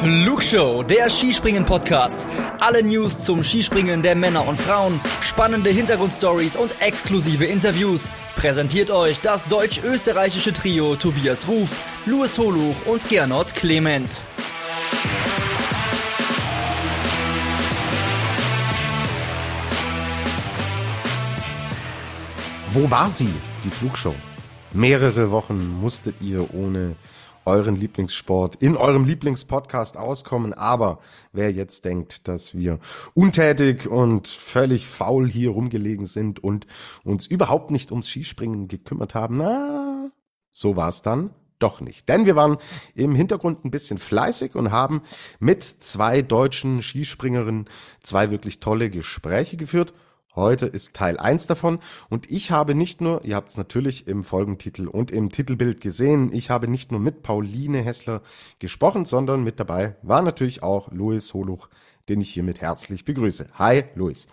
Flugshow, der Skispringen-Podcast. Alle News zum Skispringen der Männer und Frauen, spannende Hintergrundstories und exklusive Interviews. Präsentiert euch das deutsch-österreichische Trio Tobias Ruf, Louis Holuch und Gernot Clement. Wo war sie, die Flugshow? Mehrere Wochen musstet ihr ohne euren Lieblingssport in eurem Lieblingspodcast auskommen. Aber wer jetzt denkt, dass wir untätig und völlig faul hier rumgelegen sind und uns überhaupt nicht ums Skispringen gekümmert haben, na, so war's dann doch nicht. Denn wir waren im Hintergrund ein bisschen fleißig und haben mit zwei deutschen Skispringerinnen zwei wirklich tolle Gespräche geführt Heute ist Teil 1 davon und ich habe nicht nur, ihr habt es natürlich im Folgentitel und im Titelbild gesehen, ich habe nicht nur mit Pauline Hessler gesprochen, sondern mit dabei war natürlich auch Louis Holuch, den ich hiermit herzlich begrüße. Hi, Louis.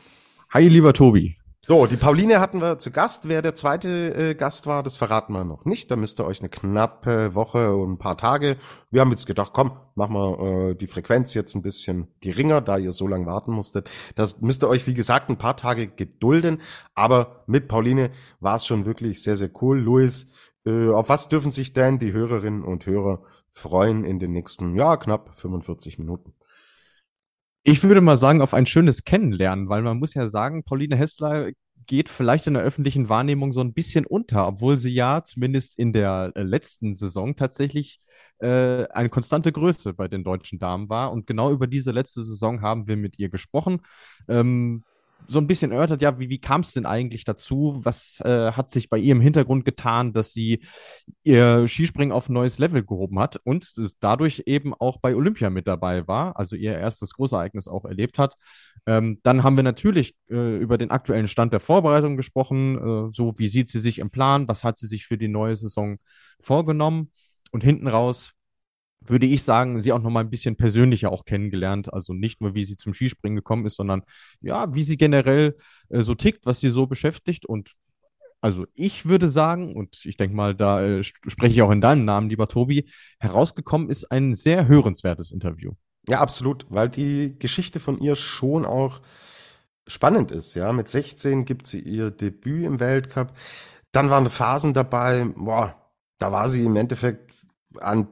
Hi, lieber Tobi. So, die Pauline hatten wir zu Gast. Wer der zweite äh, Gast war, das verraten wir noch nicht. Da müsst ihr euch eine knappe Woche und ein paar Tage. Wir haben jetzt gedacht, komm, machen wir äh, die Frequenz jetzt ein bisschen geringer, da ihr so lange warten musstet. Das müsst ihr euch, wie gesagt, ein paar Tage gedulden. Aber mit Pauline war es schon wirklich sehr, sehr cool. Luis, äh, auf was dürfen sich denn die Hörerinnen und Hörer freuen in den nächsten, ja, knapp 45 Minuten? Ich würde mal sagen, auf ein schönes Kennenlernen, weil man muss ja sagen, Pauline Hessler geht vielleicht in der öffentlichen Wahrnehmung so ein bisschen unter, obwohl sie ja zumindest in der äh, letzten Saison tatsächlich äh, eine konstante Größe bei den deutschen Damen war. Und genau über diese letzte Saison haben wir mit ihr gesprochen. Ähm, so ein bisschen erörtert, ja, wie, wie kam es denn eigentlich dazu? Was äh, hat sich bei ihr im Hintergrund getan, dass sie ihr Skispringen auf ein neues Level gehoben hat und dadurch eben auch bei Olympia mit dabei war, also ihr erstes Großereignis auch erlebt hat. Ähm, dann haben wir natürlich äh, über den aktuellen Stand der Vorbereitung gesprochen, äh, so wie sieht sie sich im Plan, was hat sie sich für die neue Saison vorgenommen und hinten raus würde ich sagen, sie auch noch mal ein bisschen persönlicher auch kennengelernt. Also nicht nur, wie sie zum Skispringen gekommen ist, sondern ja, wie sie generell äh, so tickt, was sie so beschäftigt. Und also ich würde sagen, und ich denke mal, da äh, spreche ich auch in deinem Namen, lieber Tobi, herausgekommen ist ein sehr hörenswertes Interview. Ja, absolut, weil die Geschichte von ihr schon auch spannend ist. Ja, mit 16 gibt sie ihr Debüt im Weltcup. Dann waren Phasen dabei, boah, da war sie im Endeffekt an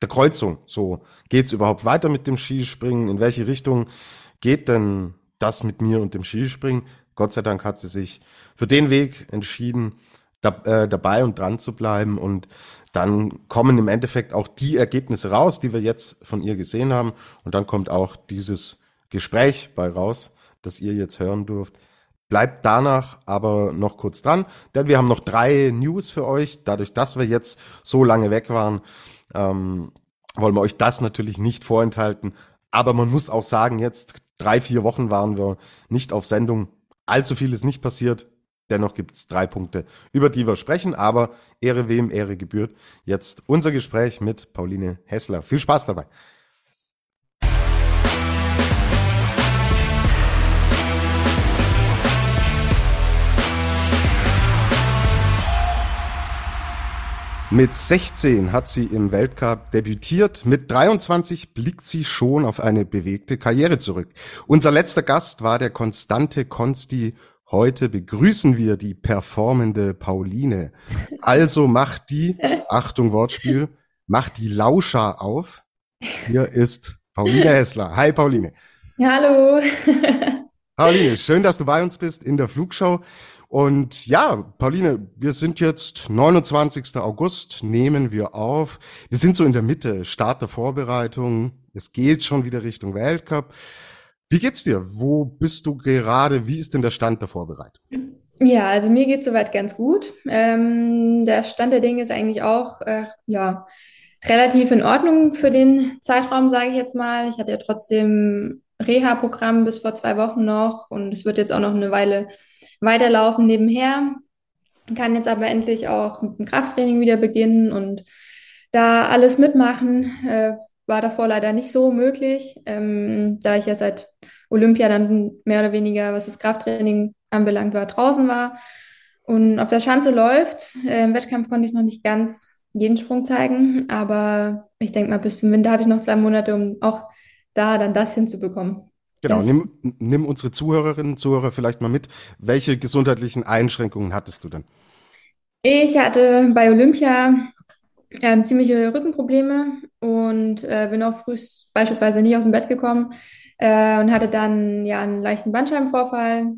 der Kreuzung. So, geht's überhaupt weiter mit dem Skispringen? In welche Richtung geht denn das mit mir und dem Skispringen? Gott sei Dank hat sie sich für den Weg entschieden, da, äh, dabei und dran zu bleiben. Und dann kommen im Endeffekt auch die Ergebnisse raus, die wir jetzt von ihr gesehen haben. Und dann kommt auch dieses Gespräch bei raus, das ihr jetzt hören dürft. Bleibt danach aber noch kurz dran, denn wir haben noch drei News für euch. Dadurch, dass wir jetzt so lange weg waren, ähm, wollen wir euch das natürlich nicht vorenthalten. Aber man muss auch sagen, jetzt drei, vier Wochen waren wir nicht auf Sendung. Allzu viel ist nicht passiert. Dennoch gibt es drei Punkte, über die wir sprechen. Aber Ehre wem Ehre gebührt. Jetzt unser Gespräch mit Pauline Hessler. Viel Spaß dabei. Mit 16 hat sie im Weltcup debütiert. Mit 23 blickt sie schon auf eine bewegte Karriere zurück. Unser letzter Gast war der konstante Konsti. Heute begrüßen wir die performende Pauline. Also macht die, Achtung Wortspiel, macht die Lauscher auf. Hier ist Pauline Hessler. Hi Pauline. Hallo. Pauline, schön, dass du bei uns bist in der Flugschau. Und ja, Pauline, wir sind jetzt 29. August, nehmen wir auf. Wir sind so in der Mitte, Start der Vorbereitung. Es geht schon wieder Richtung Weltcup. Wie geht's dir? Wo bist du gerade? Wie ist denn der Stand der Vorbereitung? Ja, also mir geht soweit ganz gut. Ähm, der Stand der Dinge ist eigentlich auch, äh, ja, relativ in Ordnung für den Zeitraum, sage ich jetzt mal. Ich hatte ja trotzdem Reha-Programm bis vor zwei Wochen noch und es wird jetzt auch noch eine Weile weiterlaufen nebenher. Kann jetzt aber endlich auch mit dem Krafttraining wieder beginnen und da alles mitmachen. Äh, war davor leider nicht so möglich, ähm, da ich ja seit Olympia dann mehr oder weniger, was das Krafttraining anbelangt war, draußen war. Und auf der Schanze läuft. Äh, Im Wettkampf konnte ich noch nicht ganz jeden Sprung zeigen. Aber ich denke mal, bis zum Winter habe ich noch zwei Monate, um auch da dann das hinzubekommen. Genau, nimm, nimm unsere Zuhörerinnen und Zuhörer vielleicht mal mit. Welche gesundheitlichen Einschränkungen hattest du denn? Ich hatte bei Olympia ähm, ziemliche Rückenprobleme und äh, bin auch früh beispielsweise nicht aus dem Bett gekommen äh, und hatte dann ja einen leichten Bandscheibenvorfall.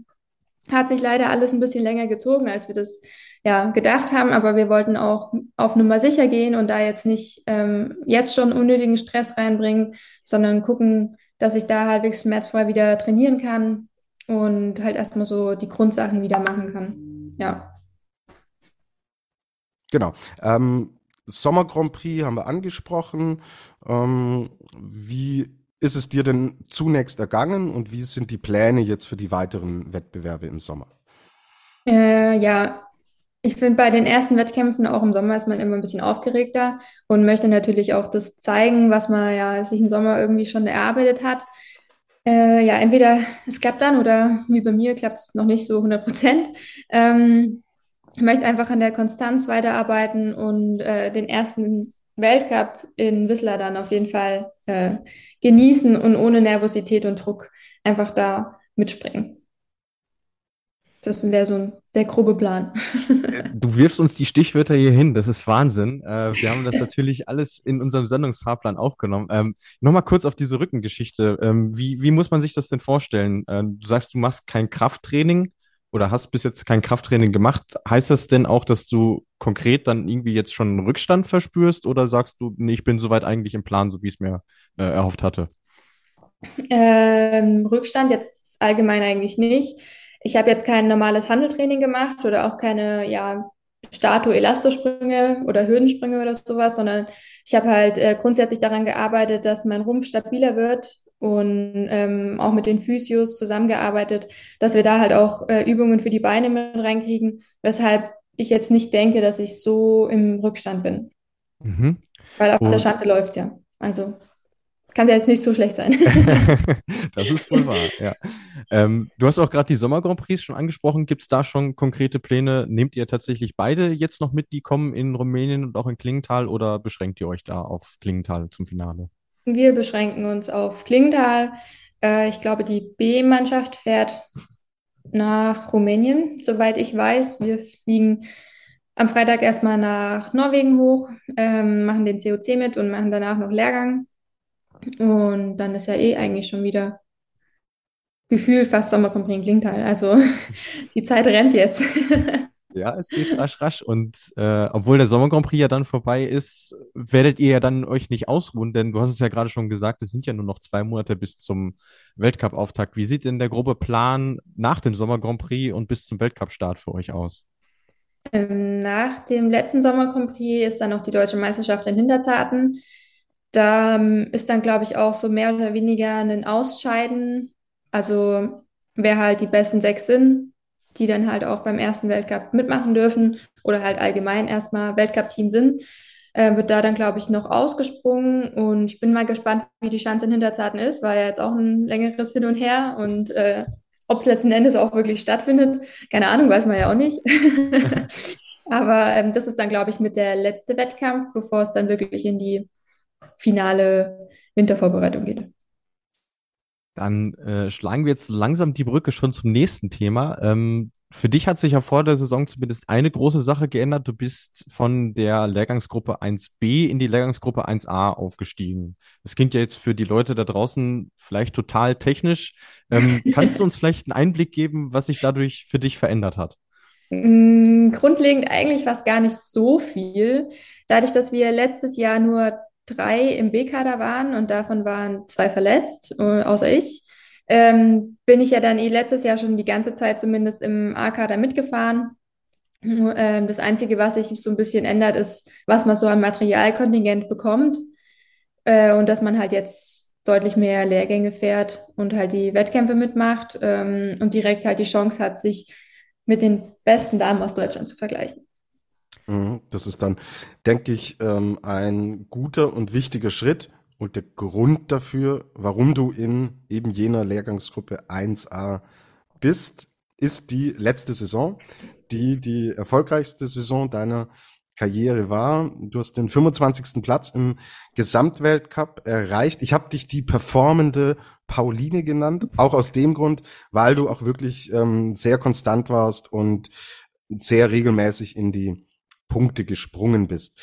Hat sich leider alles ein bisschen länger gezogen, als wir das ja gedacht haben, aber wir wollten auch auf Nummer sicher gehen und da jetzt nicht ähm, jetzt schon unnötigen Stress reinbringen, sondern gucken, dass ich da halbwegs schmerzfrei wieder trainieren kann und halt erstmal so die Grundsachen wieder machen kann. Ja. Genau. Ähm, Sommer Grand Prix haben wir angesprochen. Ähm, wie ist es dir denn zunächst ergangen und wie sind die Pläne jetzt für die weiteren Wettbewerbe im Sommer? Äh, ja, ich finde, bei den ersten Wettkämpfen auch im Sommer ist man immer ein bisschen aufgeregter und möchte natürlich auch das zeigen, was man ja sich im Sommer irgendwie schon erarbeitet hat. Äh, ja, entweder es klappt dann oder wie bei mir klappt es noch nicht so 100 Prozent. Ähm, ich möchte einfach an der Konstanz weiterarbeiten und äh, den ersten Weltcup in Whistler dann auf jeden Fall äh, genießen und ohne Nervosität und Druck einfach da mitspringen. Das wäre so ein, der grobe Plan. Du wirfst uns die Stichwörter hier hin, das ist Wahnsinn. Äh, wir haben das natürlich alles in unserem Sendungsfahrplan aufgenommen. Ähm, Nochmal kurz auf diese Rückengeschichte. Ähm, wie, wie muss man sich das denn vorstellen? Ähm, du sagst, du machst kein Krafttraining oder hast bis jetzt kein Krafttraining gemacht. Heißt das denn auch, dass du konkret dann irgendwie jetzt schon einen Rückstand verspürst oder sagst du, nee, ich bin soweit eigentlich im Plan, so wie ich es mir äh, erhofft hatte? Ähm, Rückstand jetzt allgemein eigentlich nicht. Ich habe jetzt kein normales Handeltraining gemacht oder auch keine, ja, Stato-Elastosprünge oder Hürdensprünge oder sowas, sondern ich habe halt äh, grundsätzlich daran gearbeitet, dass mein Rumpf stabiler wird und ähm, auch mit den Physios zusammengearbeitet, dass wir da halt auch äh, Übungen für die Beine mit reinkriegen, weshalb ich jetzt nicht denke, dass ich so im Rückstand bin. Mhm. Weil auf und der Schanze läuft ja. Also kann ja jetzt nicht so schlecht sein. das ist wohl wahr, ja. Ähm, du hast auch gerade die Sommer Grand Prix schon angesprochen. Gibt es da schon konkrete Pläne? Nehmt ihr tatsächlich beide jetzt noch mit, die kommen in Rumänien und auch in Klingenthal oder beschränkt ihr euch da auf Klingenthal zum Finale? Wir beschränken uns auf Klingenthal. Äh, ich glaube, die B-Mannschaft fährt nach Rumänien, soweit ich weiß. Wir fliegen am Freitag erstmal nach Norwegen hoch, ähm, machen den COC mit und machen danach noch Lehrgang. Und dann ist ja eh eigentlich schon wieder gefühlt fast Sommercompris in Klingtal. Also die Zeit rennt jetzt. Ja, es geht rasch, rasch. Und äh, obwohl der Sommer Grand Prix ja dann vorbei ist, werdet ihr ja dann euch nicht ausruhen, denn du hast es ja gerade schon gesagt, es sind ja nur noch zwei Monate bis zum Weltcup-Auftakt. Wie sieht denn der grobe Plan nach dem Sommer Grand Prix und bis zum Weltcup-Start für euch aus? Ähm, nach dem letzten Sommer Grand Prix ist dann noch die deutsche Meisterschaft in Hinterzarten. Da ähm, ist dann, glaube ich, auch so mehr oder weniger ein Ausscheiden. Also wer halt die besten sechs sind, die dann halt auch beim ersten Weltcup mitmachen dürfen oder halt allgemein erstmal Weltcup-Team sind, äh, wird da dann, glaube ich, noch ausgesprungen. Und ich bin mal gespannt, wie die Chance in Hinterzarten ist, war ja jetzt auch ein längeres Hin und Her. Und äh, ob es letzten Endes auch wirklich stattfindet, keine Ahnung, weiß man ja auch nicht. Aber ähm, das ist dann, glaube ich, mit der letzte Wettkampf, bevor es dann wirklich in die finale Wintervorbereitung geht. Dann äh, schlagen wir jetzt langsam die Brücke schon zum nächsten Thema. Ähm, für dich hat sich ja vor der Saison zumindest eine große Sache geändert. Du bist von der Lehrgangsgruppe 1b in die Lehrgangsgruppe 1a aufgestiegen. Das klingt ja jetzt für die Leute da draußen vielleicht total technisch. Ähm, kannst du uns vielleicht einen Einblick geben, was sich dadurch für dich verändert hat? Mm, grundlegend eigentlich fast gar nicht so viel. Dadurch, dass wir letztes Jahr nur drei im B-Kader waren und davon waren zwei verletzt, äh, außer ich, ähm, bin ich ja dann eh letztes Jahr schon die ganze Zeit zumindest im A-Kader mitgefahren. Ähm, das Einzige, was sich so ein bisschen ändert, ist, was man so an Materialkontingent bekommt äh, und dass man halt jetzt deutlich mehr Lehrgänge fährt und halt die Wettkämpfe mitmacht ähm, und direkt halt die Chance hat, sich mit den besten Damen aus Deutschland zu vergleichen. Mhm. Das ist dann, denke ich, ähm, ein guter und wichtiger Schritt und der Grund dafür, warum du in eben jener Lehrgangsgruppe 1a bist, ist die letzte Saison, die die erfolgreichste Saison deiner Karriere war. Du hast den 25. Platz im Gesamtweltcup erreicht. Ich habe dich die performende Pauline genannt, auch aus dem Grund, weil du auch wirklich ähm, sehr konstant warst und sehr regelmäßig in die Punkte gesprungen bist.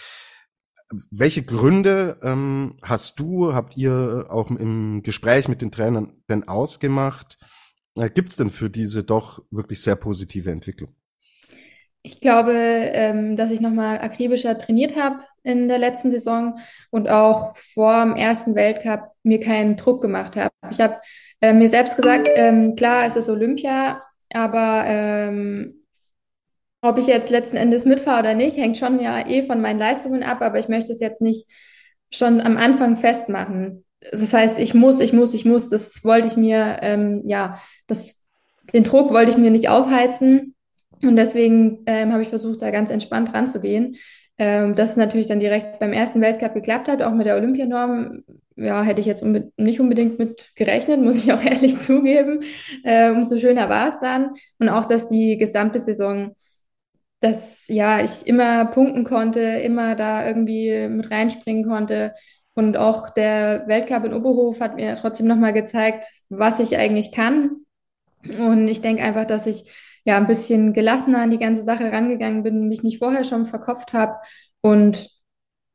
Welche Gründe ähm, hast du, habt ihr auch im Gespräch mit den Trainern denn ausgemacht? Äh, Gibt es denn für diese doch wirklich sehr positive Entwicklung? Ich glaube, ähm, dass ich nochmal akribischer trainiert habe in der letzten Saison und auch vor dem ersten Weltcup mir keinen Druck gemacht habe. Ich habe äh, mir selbst gesagt, ähm, klar, es ist Olympia, aber ähm, ob ich jetzt letzten Endes mitfahre oder nicht, hängt schon ja eh von meinen Leistungen ab, aber ich möchte es jetzt nicht schon am Anfang festmachen. Das heißt, ich muss, ich muss, ich muss, das wollte ich mir, ähm, ja, das, den Druck wollte ich mir nicht aufheizen. Und deswegen ähm, habe ich versucht, da ganz entspannt ranzugehen. Ähm, das natürlich dann direkt beim ersten Weltcup geklappt hat, auch mit der Olympianorm. Ja, hätte ich jetzt unbe nicht unbedingt mit gerechnet, muss ich auch ehrlich zugeben. Äh, umso schöner war es dann. Und auch, dass die gesamte Saison, dass ja, ich immer punkten konnte, immer da irgendwie mit reinspringen konnte. Und auch der Weltcup in Oberhof hat mir trotzdem nochmal gezeigt, was ich eigentlich kann. Und ich denke einfach, dass ich ja ein bisschen gelassener an die ganze Sache rangegangen bin, mich nicht vorher schon verkopft habe und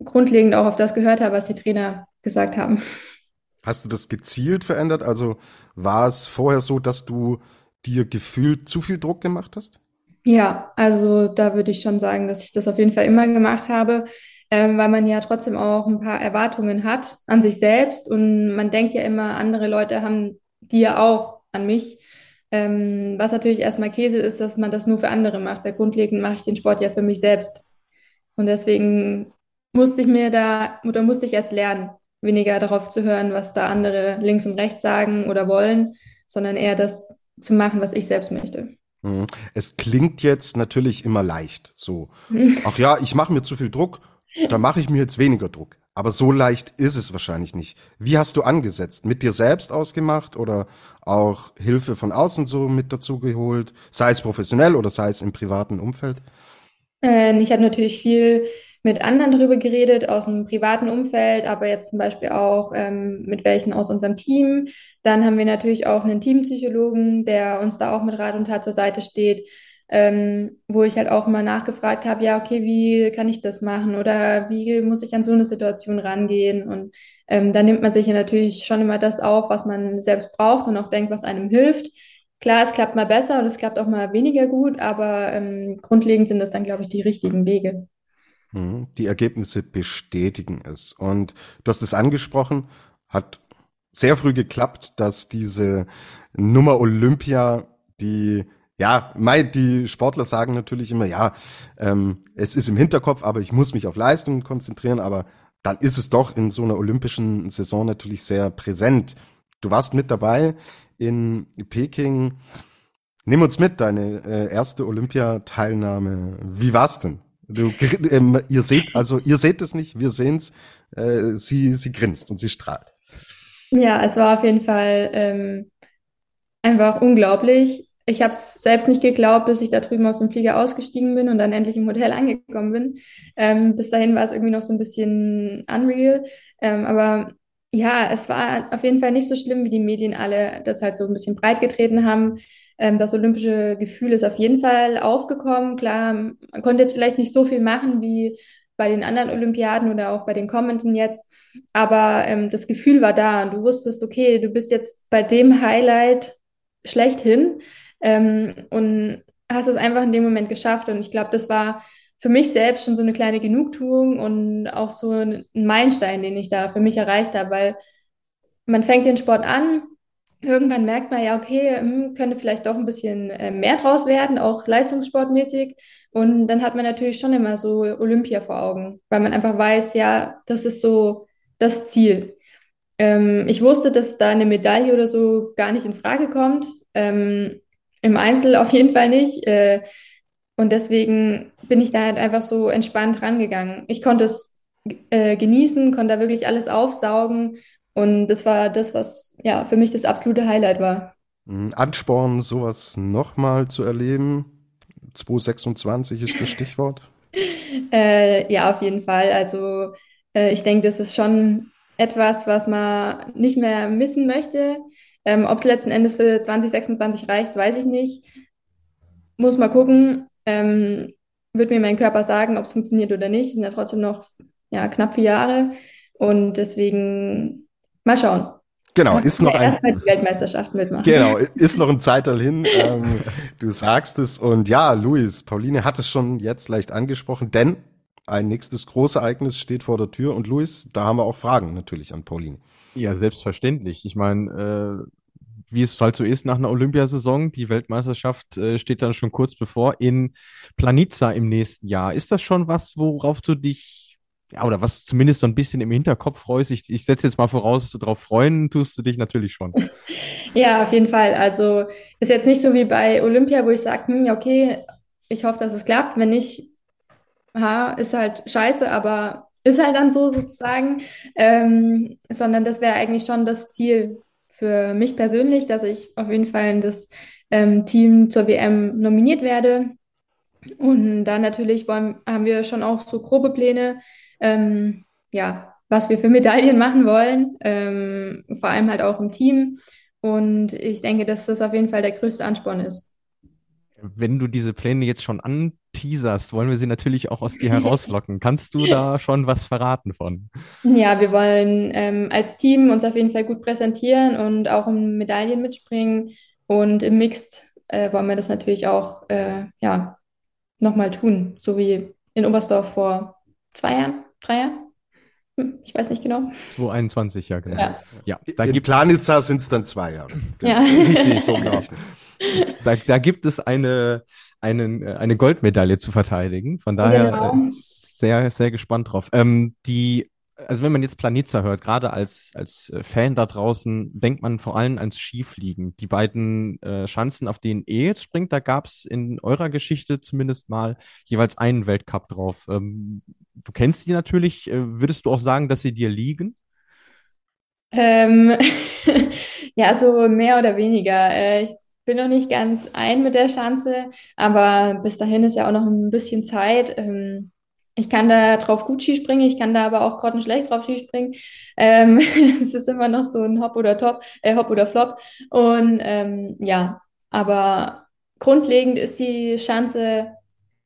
grundlegend auch auf das gehört habe, was die Trainer gesagt haben. Hast du das gezielt verändert? Also war es vorher so, dass du dir gefühlt zu viel Druck gemacht hast? Ja, also da würde ich schon sagen, dass ich das auf jeden Fall immer gemacht habe, ähm, weil man ja trotzdem auch ein paar Erwartungen hat an sich selbst und man denkt ja immer, andere Leute haben die ja auch an mich. Ähm, was natürlich erstmal Käse ist, dass man das nur für andere macht. Weil grundlegend mache ich den Sport ja für mich selbst. Und deswegen musste ich mir da, oder musste ich erst lernen, weniger darauf zu hören, was da andere links und rechts sagen oder wollen, sondern eher das zu machen, was ich selbst möchte. Mhm. Es klingt jetzt natürlich immer leicht, so. Ach ja, ich mache mir zu viel Druck, da mache ich mir jetzt weniger Druck. Aber so leicht ist es wahrscheinlich nicht. Wie hast du angesetzt? Mit dir selbst ausgemacht oder auch Hilfe von außen so mit dazu geholt? Sei es professionell oder sei es im privaten Umfeld? Äh, ich habe natürlich viel mit anderen darüber geredet, aus dem privaten Umfeld, aber jetzt zum Beispiel auch ähm, mit welchen aus unserem Team. Dann haben wir natürlich auch einen Teampsychologen, der uns da auch mit Rat und Tat zur Seite steht ähm, wo ich halt auch mal nachgefragt habe, ja, okay, wie kann ich das machen oder wie muss ich an so eine Situation rangehen? Und ähm, da nimmt man sich ja natürlich schon immer das auf, was man selbst braucht und auch denkt, was einem hilft. Klar, es klappt mal besser und es klappt auch mal weniger gut, aber ähm, grundlegend sind das dann, glaube ich, die richtigen Wege. Mhm. Die Ergebnisse bestätigen es. Und du hast es angesprochen, hat sehr früh geklappt, dass diese Nummer Olympia, die ja, die Sportler sagen natürlich immer, ja, ähm, es ist im Hinterkopf, aber ich muss mich auf Leistungen konzentrieren, aber dann ist es doch in so einer olympischen Saison natürlich sehr präsent. Du warst mit dabei in Peking. Nimm uns mit, deine äh, erste Olympiateilnahme. Wie war's denn? Du, ähm, ihr seht, also ihr seht es nicht, wir sehen's. Äh, sie, sie grinst und sie strahlt. Ja, es war auf jeden Fall ähm, einfach unglaublich ich habe es selbst nicht geglaubt, bis ich da drüben aus dem Flieger ausgestiegen bin und dann endlich im Hotel angekommen bin. Ähm, bis dahin war es irgendwie noch so ein bisschen unreal. Ähm, aber ja, es war auf jeden Fall nicht so schlimm, wie die Medien alle das halt so ein bisschen breit getreten haben. Ähm, das olympische Gefühl ist auf jeden Fall aufgekommen. Klar, man konnte jetzt vielleicht nicht so viel machen wie bei den anderen Olympiaden oder auch bei den kommenden jetzt. Aber ähm, das Gefühl war da und du wusstest, okay, du bist jetzt bei dem Highlight schlechthin ähm, und hast es einfach in dem Moment geschafft. Und ich glaube, das war für mich selbst schon so eine kleine Genugtuung und auch so ein Meilenstein, den ich da für mich erreicht habe, weil man fängt den Sport an, irgendwann merkt man ja, okay, hm, könnte vielleicht doch ein bisschen äh, mehr draus werden, auch leistungssportmäßig. Und dann hat man natürlich schon immer so Olympia vor Augen, weil man einfach weiß, ja, das ist so das Ziel. Ähm, ich wusste, dass da eine Medaille oder so gar nicht in Frage kommt. Ähm, im Einzel auf jeden Fall nicht. Und deswegen bin ich da halt einfach so entspannt rangegangen. Ich konnte es äh, genießen, konnte da wirklich alles aufsaugen. Und das war das, was ja für mich das absolute Highlight war. Mhm. Ansporn, sowas nochmal zu erleben. 226 ist das Stichwort. Äh, ja, auf jeden Fall. Also äh, ich denke, das ist schon etwas, was man nicht mehr missen möchte. Ähm, ob es letzten Endes für 2026 reicht, weiß ich nicht. Muss mal gucken. Ähm, wird mir mein Körper sagen, ob es funktioniert oder nicht. Es sind ja trotzdem noch ja, knapp vier Jahre. Und deswegen mal schauen. Genau, ist noch ein die Weltmeisterschaft mitmachen. Genau, ist noch ein Zeitteil hin. Ähm, du sagst es und ja, Luis, Pauline hat es schon jetzt leicht angesprochen, denn ein nächstes Großereignis steht vor der Tür und Luis, da haben wir auch Fragen natürlich an Pauline. Ja, selbstverständlich. Ich meine, äh, wie es halt so ist nach einer Olympiasaison, die Weltmeisterschaft äh, steht dann schon kurz bevor in Planica im nächsten Jahr. Ist das schon was, worauf du dich ja, oder was zumindest so ein bisschen im Hinterkopf freust. Ich, ich setze jetzt mal voraus, dass du darauf freuen tust du dich natürlich schon. Ja, auf jeden Fall. Also ist jetzt nicht so wie bei Olympia, wo ich sage, hm, okay, ich hoffe, dass es klappt. Wenn nicht, ha, ist halt scheiße, aber ist halt dann so sozusagen. Ähm, sondern das wäre eigentlich schon das Ziel für mich persönlich, dass ich auf jeden Fall in das ähm, Team zur WM nominiert werde. Und dann natürlich wollen, haben wir schon auch so grobe Pläne, ähm, ja, was wir für Medaillen machen wollen, ähm, vor allem halt auch im Team. Und ich denke, dass das auf jeden Fall der größte Ansporn ist. Wenn du diese Pläne jetzt schon anteaserst, wollen wir sie natürlich auch aus dir herauslocken. Kannst du da schon was verraten von? Ja, wir wollen ähm, als Team uns auf jeden Fall gut präsentieren und auch um Medaillen mitspringen. Und im Mixed äh, wollen wir das natürlich auch äh, ja, nochmal tun, so wie in Oberstdorf vor zwei Jahren drei Jahren? Hm, ich weiß nicht genau. 2021, ja, genau. Ja, ja da In Planitza sind es dann zwei Jahre. Genau. Ja. Richtig, so genau. Da, da gibt es eine, einen, äh, eine Goldmedaille zu verteidigen. Von daher genau. Sehr, sehr gespannt drauf. Ähm, die also wenn man jetzt Planitza hört, gerade als, als äh, Fan da draußen, denkt man vor allem ans Skifliegen. Die beiden äh, Schanzen, auf denen ihr jetzt springt, da gab es in eurer Geschichte zumindest mal jeweils einen Weltcup drauf. Ähm, du kennst die natürlich. Würdest du auch sagen, dass sie dir liegen? Ähm, ja, so mehr oder weniger. Äh, ich bin noch nicht ganz ein mit der Schanze, aber bis dahin ist ja auch noch ein bisschen Zeit. Ähm, ich kann da drauf gut Skispringen, ich kann da aber auch grottenschlecht drauf Skispringen. Ähm, es ist immer noch so ein Hop oder Top, äh, Hop oder Flop. Und ähm, ja, aber grundlegend ist die Schanze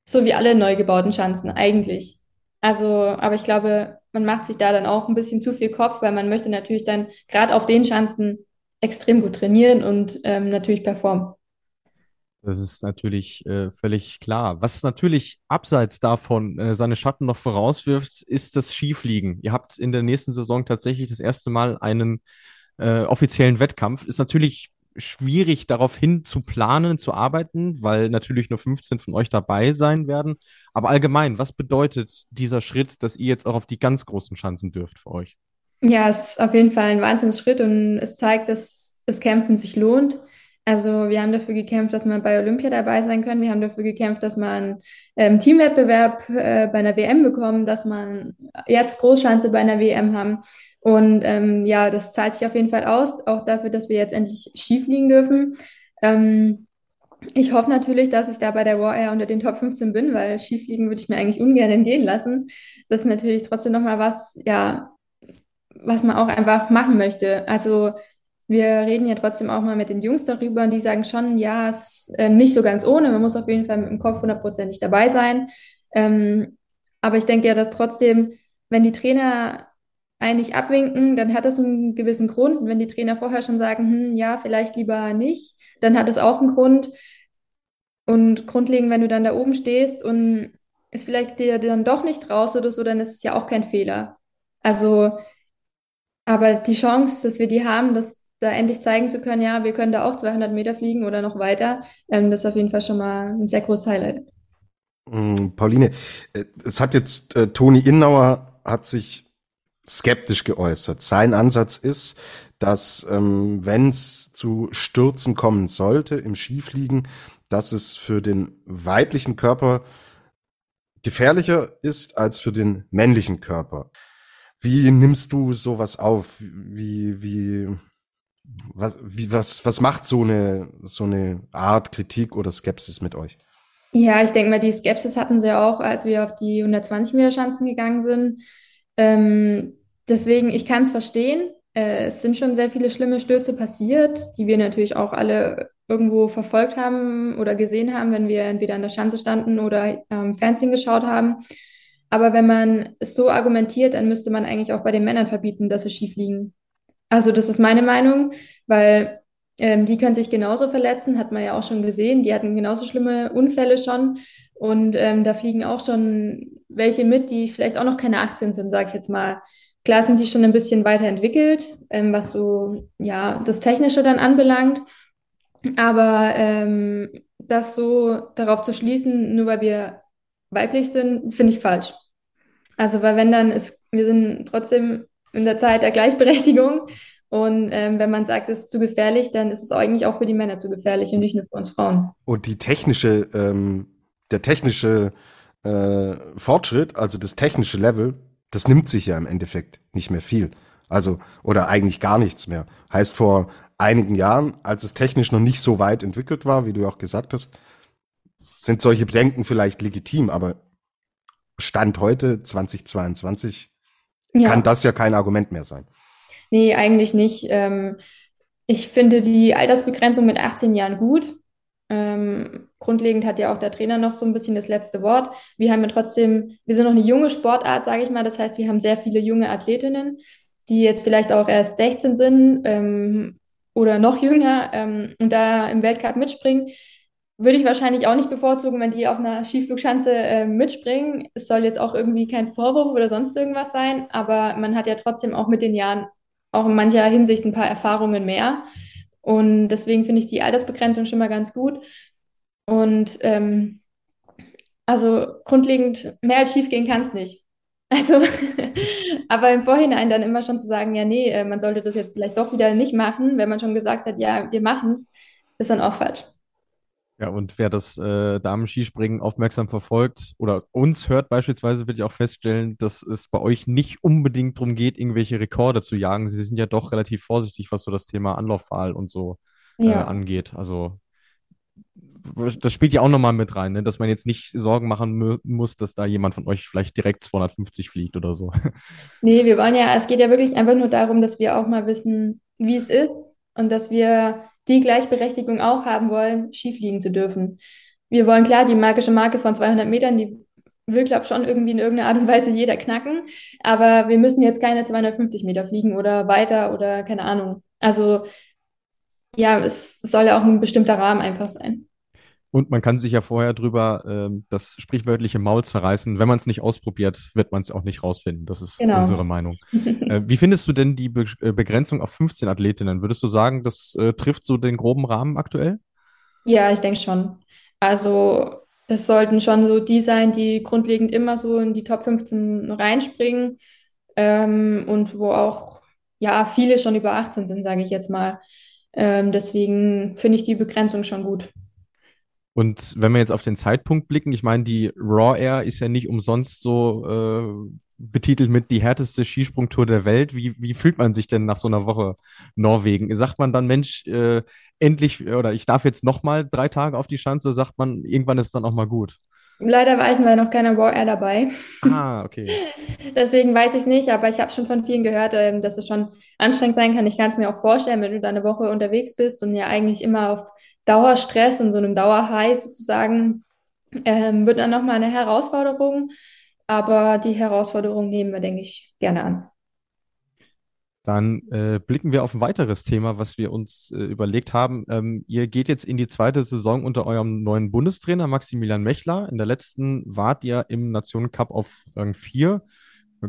so wie alle neu gebauten Schanzen eigentlich. Also, aber ich glaube, man macht sich da dann auch ein bisschen zu viel Kopf, weil man möchte natürlich dann gerade auf den Schanzen extrem gut trainieren und ähm, natürlich performen. Das ist natürlich äh, völlig klar. Was natürlich abseits davon äh, seine Schatten noch vorauswirft, ist das Skifliegen. Ihr habt in der nächsten Saison tatsächlich das erste Mal einen äh, offiziellen Wettkampf. Ist natürlich schwierig, darauf hin zu planen, zu arbeiten, weil natürlich nur 15 von euch dabei sein werden. Aber allgemein, was bedeutet dieser Schritt, dass ihr jetzt auch auf die ganz großen Chancen dürft für euch? Ja, es ist auf jeden Fall ein Wahnsinnsschritt und es zeigt, dass das Kämpfen sich lohnt. Also wir haben dafür gekämpft, dass wir bei Olympia dabei sein können. Wir haben dafür gekämpft, dass man ähm, Teamwettbewerb äh, bei einer WM bekommen, dass man jetzt Großschanze bei einer WM haben. Und ähm, ja, das zahlt sich auf jeden Fall aus, auch dafür, dass wir jetzt endlich schief liegen dürfen. Ähm, ich hoffe natürlich, dass ich da bei der War Air unter den Top 15 bin, weil Schiefliegen würde ich mir eigentlich ungern entgehen lassen. Das ist natürlich trotzdem nochmal was, ja, was man auch einfach machen möchte. Also wir reden ja trotzdem auch mal mit den Jungs darüber und die sagen schon, ja, es ist äh, nicht so ganz ohne. Man muss auf jeden Fall mit dem Kopf hundertprozentig dabei sein. Ähm, aber ich denke ja, dass trotzdem, wenn die Trainer eigentlich abwinken, dann hat das einen gewissen Grund. Und wenn die Trainer vorher schon sagen, hm, ja, vielleicht lieber nicht, dann hat das auch einen Grund. Und grundlegend, wenn du dann da oben stehst und es vielleicht dir dann doch nicht raus oder so, dann ist es ja auch kein Fehler. Also, aber die Chance, dass wir die haben, dass da endlich zeigen zu können, ja, wir können da auch 200 Meter fliegen oder noch weiter, ähm, das ist auf jeden Fall schon mal ein sehr großes Highlight. Mm, Pauline, äh, es hat jetzt äh, Toni Innauer hat sich skeptisch geäußert. Sein Ansatz ist, dass ähm, wenn es zu Stürzen kommen sollte im Skifliegen, dass es für den weiblichen Körper gefährlicher ist als für den männlichen Körper. Wie nimmst du sowas auf? Wie, wie, was, wie, was, was macht so eine, so eine Art Kritik oder Skepsis mit euch? Ja, ich denke mal, die Skepsis hatten sie auch, als wir auf die 120 Meter Schanzen gegangen sind. Ähm, deswegen, ich kann es verstehen. Äh, es sind schon sehr viele schlimme Stürze passiert, die wir natürlich auch alle irgendwo verfolgt haben oder gesehen haben, wenn wir entweder an der Schanze standen oder ähm, Fernsehen geschaut haben. Aber wenn man so argumentiert, dann müsste man eigentlich auch bei den Männern verbieten, dass sie schief liegen. Also das ist meine Meinung, weil ähm, die können sich genauso verletzen, hat man ja auch schon gesehen. Die hatten genauso schlimme Unfälle schon. Und ähm, da fliegen auch schon welche mit, die vielleicht auch noch keine 18 sind, sage ich jetzt mal. Klar sind die schon ein bisschen weiterentwickelt, ähm, was so ja das Technische dann anbelangt. Aber ähm, das so darauf zu schließen, nur weil wir weiblich sind, finde ich falsch. Also, weil wenn dann ist, wir sind trotzdem in der Zeit der Gleichberechtigung und ähm, wenn man sagt, es ist zu gefährlich, dann ist es eigentlich auch für die Männer zu gefährlich und nicht nur für uns Frauen. Und die technische, ähm, der technische äh, Fortschritt, also das technische Level, das nimmt sich ja im Endeffekt nicht mehr viel. Also, oder eigentlich gar nichts mehr. Heißt, vor einigen Jahren, als es technisch noch nicht so weit entwickelt war, wie du auch gesagt hast, sind solche Bedenken vielleicht legitim, aber Stand heute, 2022, ja. kann das ja kein Argument mehr sein. Nee, eigentlich nicht. Ähm, ich finde die Altersbegrenzung mit 18 Jahren gut. Ähm, grundlegend hat ja auch der Trainer noch so ein bisschen das letzte Wort. Wir haben ja trotzdem, wir sind noch eine junge Sportart, sage ich mal. Das heißt, wir haben sehr viele junge Athletinnen, die jetzt vielleicht auch erst 16 sind ähm, oder noch jünger und da im Weltcup mitspringen. Würde ich wahrscheinlich auch nicht bevorzugen, wenn die auf einer Skiflugschanze äh, mitspringen. Es soll jetzt auch irgendwie kein Vorwurf oder sonst irgendwas sein, aber man hat ja trotzdem auch mit den Jahren auch in mancher Hinsicht ein paar Erfahrungen mehr. Und deswegen finde ich die Altersbegrenzung schon mal ganz gut. Und ähm, also grundlegend mehr als schief gehen kann es nicht. Also, aber im Vorhinein dann immer schon zu sagen, ja, nee, äh, man sollte das jetzt vielleicht doch wieder nicht machen, wenn man schon gesagt hat, ja, wir machen es, ist dann auch falsch. Ja, und wer das äh, Damen-Skispringen aufmerksam verfolgt oder uns hört beispielsweise, wird ja auch feststellen, dass es bei euch nicht unbedingt darum geht, irgendwelche Rekorde zu jagen. Sie sind ja doch relativ vorsichtig, was so das Thema Anlaufwahl und so äh, ja. angeht. Also das spielt ja auch nochmal mit rein, ne? dass man jetzt nicht Sorgen machen muss, dass da jemand von euch vielleicht direkt 250 fliegt oder so. Nee, wir wollen ja, es geht ja wirklich einfach nur darum, dass wir auch mal wissen, wie es ist und dass wir die Gleichberechtigung auch haben wollen, schiefliegen zu dürfen. Wir wollen klar die magische Marke von 200 Metern, die will, glaube schon irgendwie in irgendeiner Art und Weise jeder knacken. Aber wir müssen jetzt keine 250 Meter fliegen oder weiter oder keine Ahnung. Also ja, es soll ja auch ein bestimmter Rahmen einfach sein. Und man kann sich ja vorher drüber äh, das sprichwörtliche Maul zerreißen. Wenn man es nicht ausprobiert, wird man es auch nicht rausfinden. Das ist genau. unsere Meinung. äh, wie findest du denn die Be äh, Begrenzung auf 15 Athletinnen? Würdest du sagen, das äh, trifft so den groben Rahmen aktuell? Ja, ich denke schon. Also es sollten schon so die sein, die grundlegend immer so in die Top 15 reinspringen ähm, und wo auch ja viele schon über 18 sind, sage ich jetzt mal. Ähm, deswegen finde ich die Begrenzung schon gut. Und wenn wir jetzt auf den Zeitpunkt blicken, ich meine, die Raw Air ist ja nicht umsonst so äh, betitelt mit die härteste Skisprungtour der Welt. Wie, wie fühlt man sich denn nach so einer Woche Norwegen? Sagt man dann, Mensch, äh, endlich, oder ich darf jetzt noch mal drei Tage auf die Schanze, sagt man, irgendwann ist dann auch mal gut? Leider war ich bei noch keiner Raw Air dabei. Ah, okay. Deswegen weiß ich es nicht, aber ich habe schon von vielen gehört, ähm, dass es schon anstrengend sein kann. Ich kann es mir auch vorstellen, wenn du da eine Woche unterwegs bist und ja eigentlich immer auf Dauerstress und so einem Dauerhigh sozusagen, ähm, wird dann nochmal eine Herausforderung. Aber die Herausforderung nehmen wir, denke ich, gerne an. Dann äh, blicken wir auf ein weiteres Thema, was wir uns äh, überlegt haben. Ähm, ihr geht jetzt in die zweite Saison unter eurem neuen Bundestrainer Maximilian Mechler. In der letzten wart ihr im Nationencup auf Rang 4.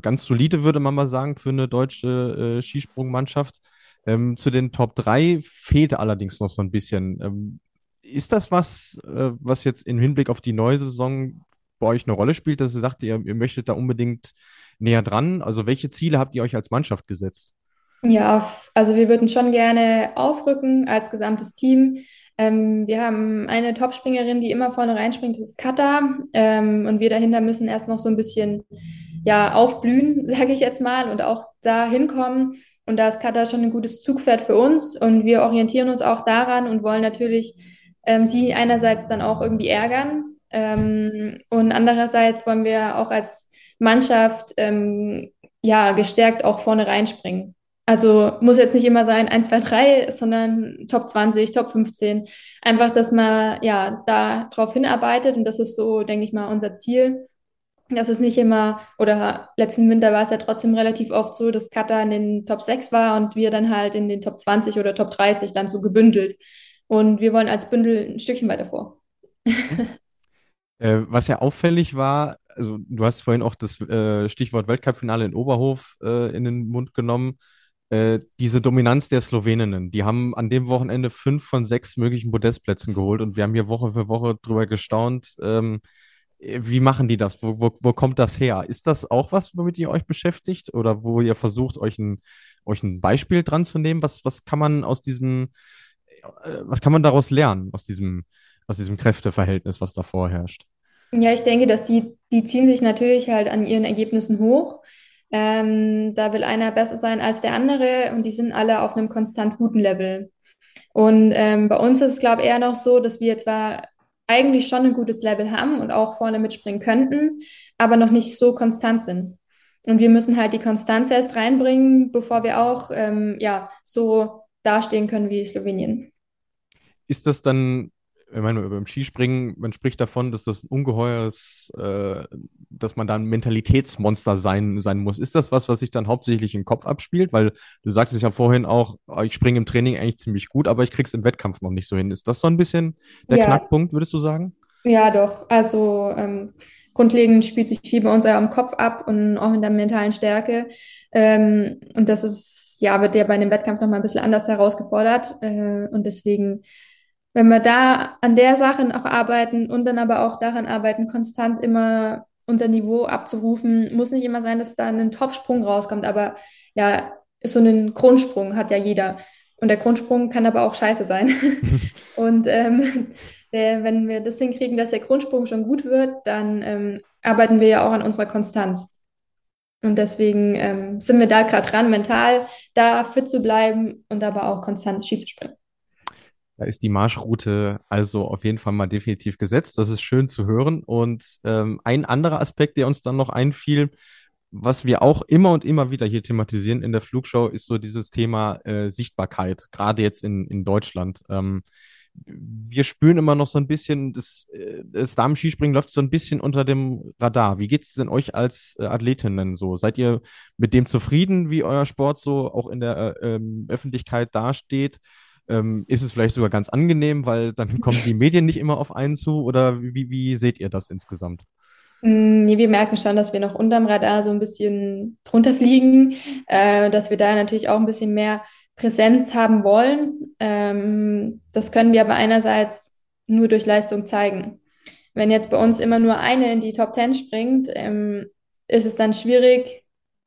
Ganz solide, würde man mal sagen, für eine deutsche äh, Skisprungmannschaft. Ähm, zu den Top 3 fehlt allerdings noch so ein bisschen. Ähm, ist das was, äh, was jetzt im Hinblick auf die neue Saison bei euch eine Rolle spielt, dass ihr sagt, ihr, ihr möchtet da unbedingt näher dran? Also welche Ziele habt ihr euch als Mannschaft gesetzt? Ja, also wir würden schon gerne aufrücken als gesamtes Team. Ähm, wir haben eine Topspringerin, die immer vorne reinspringt, das ist Kata. Ähm, und wir dahinter müssen erst noch so ein bisschen ja, aufblühen, sage ich jetzt mal, und auch da hinkommen. Und da ist Kata schon ein gutes Zugpferd für uns und wir orientieren uns auch daran und wollen natürlich ähm, sie einerseits dann auch irgendwie ärgern, Ähm, und andererseits wollen wir auch als Mannschaft ähm, ja gestärkt auch vorne reinspringen. Also muss jetzt nicht immer sein 1, 2, 3, sondern Top 20, Top 15. Einfach, dass man ja da drauf hinarbeitet und das ist so, denke ich mal, unser Ziel. Das ist nicht immer, oder letzten Winter war es ja trotzdem relativ oft so, dass Katar in den Top 6 war und wir dann halt in den Top 20 oder Top 30 dann so gebündelt. Und wir wollen als Bündel ein Stückchen weiter vor. Äh, was ja auffällig war, also du hast vorhin auch das äh, Stichwort Weltcup-Finale in Oberhof äh, in den Mund genommen. Äh, diese Dominanz der Sloweninnen, die haben an dem Wochenende fünf von sechs möglichen Podestplätzen geholt und wir haben hier Woche für Woche drüber gestaunt. Ähm, wie machen die das? Wo, wo, wo kommt das her? Ist das auch was, womit ihr euch beschäftigt oder wo ihr versucht, euch ein, euch ein Beispiel dran zu nehmen? Was, was kann man aus diesem, äh, was kann man daraus lernen, aus diesem, aus diesem Kräfteverhältnis, was da vorherrscht? Ja, ich denke, dass die, die ziehen sich natürlich halt an ihren Ergebnissen hoch. Ähm, da will einer besser sein als der andere und die sind alle auf einem konstant guten Level. Und ähm, bei uns ist es, glaube ich, eher noch so, dass wir zwar eigentlich schon ein gutes Level haben und auch vorne mitspringen könnten, aber noch nicht so konstant sind. Und wir müssen halt die Konstanz erst reinbringen, bevor wir auch ähm, ja, so dastehen können wie Slowenien. Ist das dann ich meine, beim Skispringen, man spricht davon, dass das ein ungeheures, äh, dass man da ein Mentalitätsmonster sein, sein muss. Ist das was, was sich dann hauptsächlich im Kopf abspielt? Weil du sagtest ja vorhin auch, oh, ich springe im Training eigentlich ziemlich gut, aber ich krieg's im Wettkampf noch nicht so hin. Ist das so ein bisschen der Ja, Knackpunkt, würdest du sagen? ja, doch. Also ähm, grundlegend spielt sich viel bei uns am Kopf ab und auch in der mentalen Stärke. Ähm, und das ist, ja, wird ja bei einem Wettkampf nochmal ein bisschen anders herausgefordert. Äh, und deswegen wenn wir da an der Sache noch arbeiten und dann aber auch daran arbeiten, konstant immer unser Niveau abzurufen, muss nicht immer sein, dass da ein Topsprung rauskommt, aber ja, so einen Grundsprung hat ja jeder. Und der Grundsprung kann aber auch scheiße sein. Und ähm, der, wenn wir das hinkriegen, dass der Grundsprung schon gut wird, dann ähm, arbeiten wir ja auch an unserer Konstanz. Und deswegen ähm, sind wir da gerade dran, mental da fit zu bleiben und aber auch konstant Ski zu springen. Da ist die Marschroute also auf jeden Fall mal definitiv gesetzt. Das ist schön zu hören. Und ähm, ein anderer Aspekt, der uns dann noch einfiel, was wir auch immer und immer wieder hier thematisieren in der Flugshow, ist so dieses Thema äh, Sichtbarkeit, gerade jetzt in, in Deutschland. Ähm, wir spüren immer noch so ein bisschen, das, äh, das Damen-Skispringen läuft so ein bisschen unter dem Radar. Wie geht's denn euch als äh, Athletinnen so? Seid ihr mit dem zufrieden, wie euer Sport so auch in der äh, ähm, Öffentlichkeit dasteht? Ähm, ist es vielleicht sogar ganz angenehm, weil dann kommen die Medien nicht immer auf einen zu? Oder wie, wie seht ihr das insgesamt? Mm, Nee, wir merken schon, dass wir noch unterm Radar so ein bisschen drunter fliegen, äh, dass wir da natürlich auch ein bisschen mehr Präsenz haben wollen. Ähm, das können wir aber einerseits nur durch Leistung zeigen. Wenn jetzt bei uns immer nur eine in die Top Ten springt, ähm, ist es dann schwierig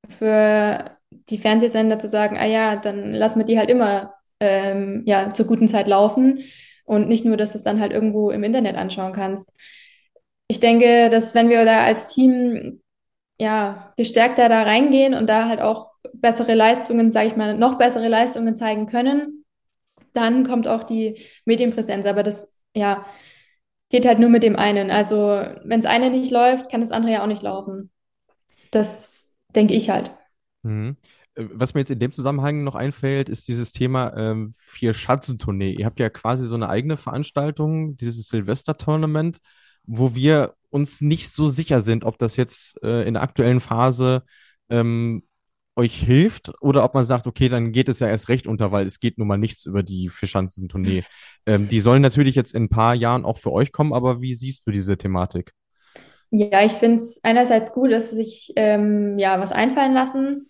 für die Fernsehsender zu sagen, ah ja, dann lassen wir die halt immer ähm, ja, zur guten Zeit laufen und nicht nur, dass du es dann halt irgendwo im Internet anschauen kannst. Ich denke, dass wenn wir da als Team ja gestärkter da reingehen und da halt auch bessere Leistungen, sage ich mal, noch bessere Leistungen zeigen können, dann kommt auch die Medienpräsenz. Aber das ja geht halt nur mit dem einen. Also wenn das eine nicht läuft, kann das andere ja auch nicht laufen. Das denke ich halt. Mhm. Äh, Was mir jetzt in dem Zusammenhang noch einfällt, ist dieses Thema ähm, Vier-Schanzentournee. Ihr habt ja quasi so eine eigene Veranstaltung, dieses Silvester-Tournament, wo wir uns nicht so sicher sind, ob das jetzt äh, in der aktuellen Phase ähm, euch hilft oder ob man sagt, okay, dann geht es ja erst recht unter, weil es geht nun mal nichts über die Vierschanzentournee. Ähm, die sollen natürlich jetzt in ein paar Jahren auch für euch kommen, aber wie siehst du diese Thematik? Ja, ich finde es einerseits gut, dass sie sich ähm, ja was einfallen lassen.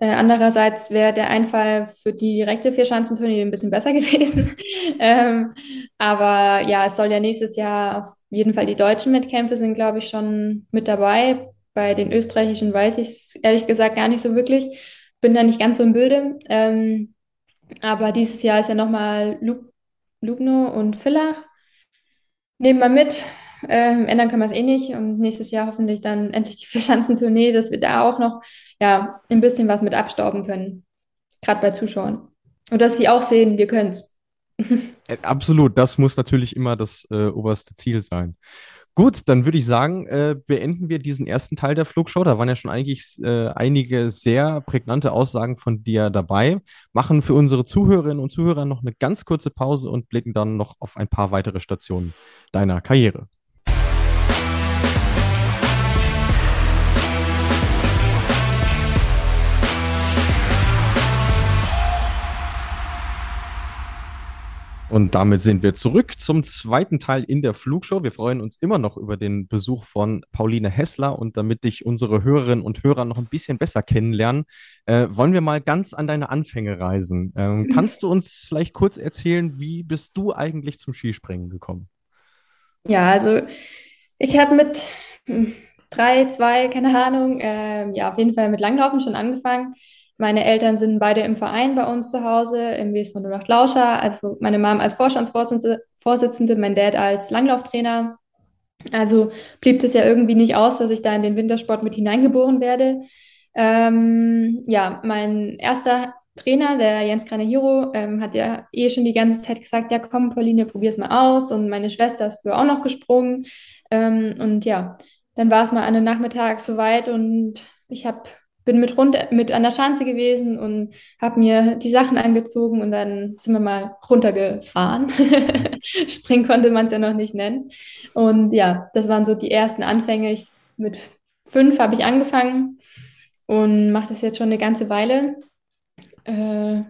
Äh, andererseits wäre der Einfall für die direkte Vierschanzentournee ein bisschen besser gewesen. Ähm, aber ja, es soll ja nächstes Jahr auf jeden Fall die deutschen Wettkämpfe sind, glaube ich, schon mit dabei. Bei den österreichischen weiß ich es ehrlich gesagt gar nicht so wirklich. Bin da nicht ganz so im Bilde. Ähm, aber dieses Jahr ist ja nochmal Lub Lubno und Villach. Nehmen wir mit. Ähm, ändern kann man es eh nicht. Und nächstes Jahr hoffentlich dann endlich die Vierschanzentournee, dass wir da auch noch ja, ein bisschen was mit abstauben können. Gerade bei Zuschauern. Und dass sie auch sehen, wir können es. Äh, Absolut, das muss natürlich immer das äh, oberste Ziel sein. Gut, dann würde ich sagen, äh, beenden wir diesen ersten Teil der Flugshow. Da waren ja schon eigentlich äh, einige sehr prägnante Aussagen von dir dabei. Machen für unsere Zuhörerinnen und Zuhörer noch eine ganz kurze Pause und blicken dann noch auf ein paar weitere Stationen deiner Karriere. Und damit sind wir zurück zum zweiten Teil in der Flugshow. Wir freuen uns immer noch über den Besuch von Pauline Hessler und damit dich unsere Hörerinnen und Hörer noch ein bisschen besser kennenlernen, äh, wollen wir mal ganz an deine Anfänge reisen. Ähm, kannst du uns vielleicht kurz erzählen, wie bist du eigentlich zum Skispringen gekommen? Ja, also ich habe mit hm, drei, zwei, keine Ahnung, äh, ja, auf jeden Fall mit Langlaufen schon angefangen. Meine Eltern sind beide im Verein bei uns zu Hause, im WSV Nullacht Lauscher. Also meine Mom als Vorstandsvorsitzende, mein Dad als Langlauftrainer. Also blieb es ja irgendwie nicht aus, dass ich da in den Wintersport mit hineingeboren werde. Ähm, ja, mein erster Trainer, der Jens Granehiro, ähm, hat ja eh schon die ganze Zeit gesagt, ja komm, Pauline, probier's mal aus. Und meine Schwester ist früher auch noch gesprungen. Ähm, und ja, dann war es mal an den Nachmittag soweit und ich habe bin mit runter mit an der Schanze gewesen und habe mir die Sachen angezogen und dann sind wir mal runtergefahren. Springen konnte man es ja noch nicht nennen. Und ja, das waren so die ersten Anfänge. Ich, mit fünf habe ich angefangen und mache das jetzt schon eine ganze Weile. Äh,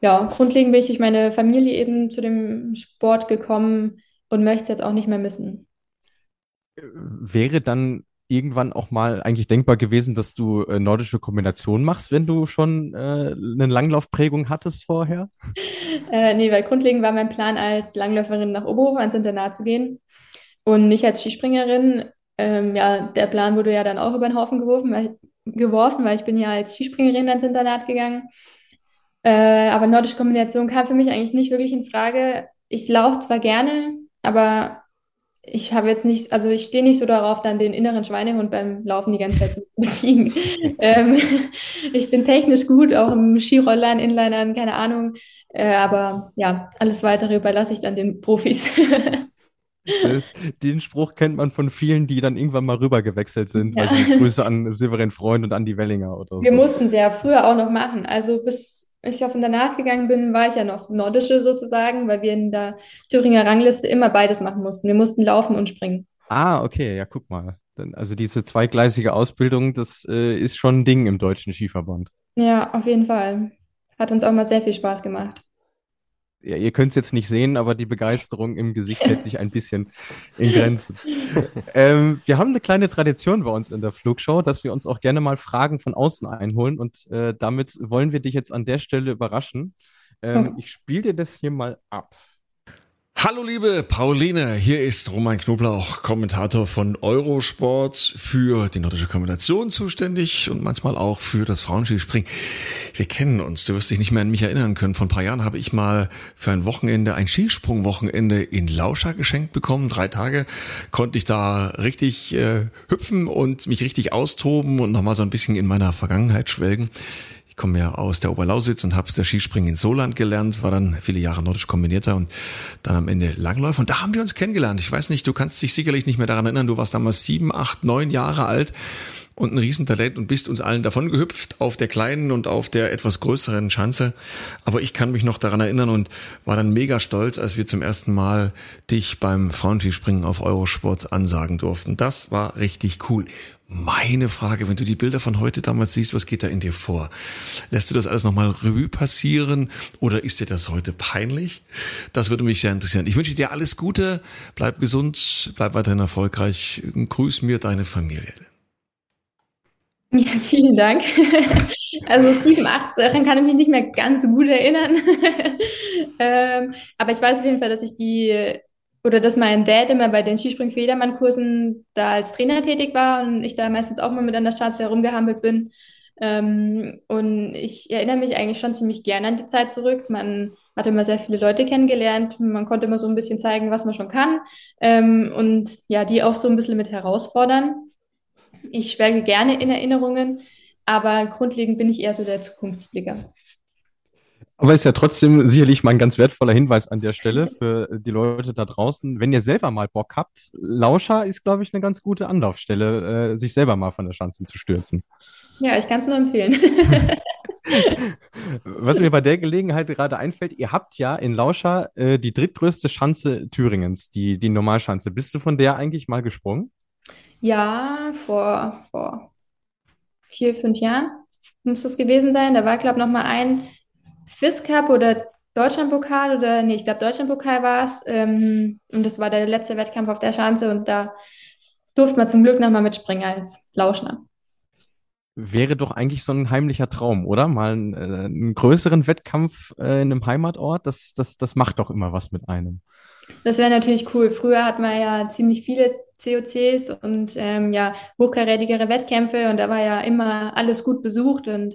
ja, grundlegend bin ich durch meine Familie eben zu dem Sport gekommen und möchte es jetzt auch nicht mehr missen. Wäre dann irgendwann auch mal eigentlich denkbar gewesen, dass du äh, nordische Kombination machst, wenn du schon äh, eine Langlaufprägung hattest vorher? Äh, nee, weil grundlegend war mein Plan, als Langläuferin nach Oberhof ans Internat zu gehen und nicht als Skispringerin. Ähm, ja, der Plan wurde ja dann auch über den Haufen geworfen, weil, geworfen, weil ich bin ja als Skispringerin ans Internat gegangen. Äh, aber nordische Kombination kam für mich eigentlich nicht wirklich in Frage. Ich laufe zwar gerne, aber ich habe jetzt nicht, also ich stehe nicht so darauf, dann den inneren Schweinehund beim Laufen die ganze Zeit zu besiegen. ähm, ich bin technisch gut, auch im Skirollern, Inlinern, keine Ahnung. Äh, aber ja, alles weitere überlasse ich dann den Profis. Das, den Spruch kennt man von vielen, die dann irgendwann mal rüber gewechselt sind. Ja. Grüße an Severin Freund und Andi Wellinger oder Wir so. mussten es ja früher auch noch machen. Also bis ich auf Internat gegangen bin, war ich ja noch nordische sozusagen, weil wir in der Thüringer Rangliste immer beides machen mussten. Wir mussten laufen und springen. Ah, okay, ja, guck mal. Also diese zweigleisige Ausbildung, das äh, ist schon ein Ding im deutschen Skiverband. Ja, auf jeden Fall. Hat uns auch mal sehr viel Spaß gemacht ja, ihr könnt es jetzt nicht sehen, aber die Begeisterung im Gesicht hält sich ein bisschen in Grenzen. ähm, wir haben eine kleine Tradition bei uns in der Flugshow, dass wir uns auch gerne mal Fragen von außen einholen und äh, damit wollen wir dich jetzt an der Stelle überraschen. Ähm, okay. Ich spiele dir das hier mal ab. Hallo liebe Pauline, hier ist Roman Knoblauch, Kommentator von Eurosport für die nordische Kombination zuständig und manchmal auch für das Frauenskispringen. Wir kennen uns, du wirst dich nicht mehr an mich erinnern können. Vor ein paar Jahren habe ich mal für ein Wochenende, ein Skisprungwochenende in Lauscha geschenkt bekommen. Drei Tage konnte ich da richtig äh, hüpfen und mich richtig austoben und nochmal so ein bisschen in meiner Vergangenheit schwelgen. Ich komme ja aus der Oberlausitz und habe das Skispringen in Soland gelernt, war dann viele Jahre nordisch kombinierter und dann am Ende Langläufer. Und da haben wir uns kennengelernt. Ich weiß nicht, du kannst dich sicherlich nicht mehr daran erinnern. Du warst damals sieben, acht, neun Jahre alt und ein Riesentalent und bist uns allen davon gehüpft auf der kleinen und auf der etwas größeren Schanze. Aber ich kann mich noch daran erinnern und war dann mega stolz, als wir zum ersten Mal dich beim Frauenskispringen auf Eurosport ansagen durften. Das war richtig cool. Meine Frage, wenn du die Bilder von heute damals siehst, was geht da in dir vor? Lässt du das alles nochmal Revue passieren oder ist dir das heute peinlich? Das würde mich sehr interessieren. Ich wünsche dir alles Gute, bleib gesund, bleib weiterhin erfolgreich. Grüß mir deine Familie. Ja, vielen Dank. Also sieben, acht, daran kann ich mich nicht mehr ganz so gut erinnern. ähm, aber ich weiß auf jeden Fall, dass ich die oder dass mein Dad immer bei den Skispring-Federmann-Kursen da als Trainer tätig war und ich da meistens auch mal mit an der Schanze herumgehampelt bin. Ähm, und ich erinnere mich eigentlich schon ziemlich gerne an die Zeit zurück. Man hatte immer sehr viele Leute kennengelernt. Man konnte immer so ein bisschen zeigen, was man schon kann. Ähm, und ja, die auch so ein bisschen mit herausfordern. Ich schwelge gerne in Erinnerungen, aber grundlegend bin ich eher so der Zukunftsblicker. Aber ist ja trotzdem sicherlich mal ein ganz wertvoller Hinweis an der Stelle für die Leute da draußen. Wenn ihr selber mal Bock habt, Lauscher ist, glaube ich, eine ganz gute Anlaufstelle, äh, sich selber mal von der Schanze zu stürzen. Ja, ich kann es nur empfehlen. Was mir bei der Gelegenheit gerade einfällt, ihr habt ja in Lauscher äh, die drittgrößte Schanze Thüringens, die, die Normalschanze. Bist du von der eigentlich mal gesprungen? Ja, vor, vor vier, fünf Jahren muss es gewesen sein. Da war, glaube ich, noch mal ein FIS Cup oder Deutschlandpokal oder nee, ich glaube Deutschlandpokal war es. Ähm, und das war der letzte Wettkampf auf der Schanze und da durfte man zum Glück nochmal mitspringen als Lauschner. Wäre doch eigentlich so ein heimlicher Traum, oder? Mal einen, äh, einen größeren Wettkampf äh, in einem Heimatort, das, das, das macht doch immer was mit einem. Das wäre natürlich cool. Früher hat man ja ziemlich viele COCs und ähm, ja, hochkarätigere Wettkämpfe und da war ja immer alles gut besucht und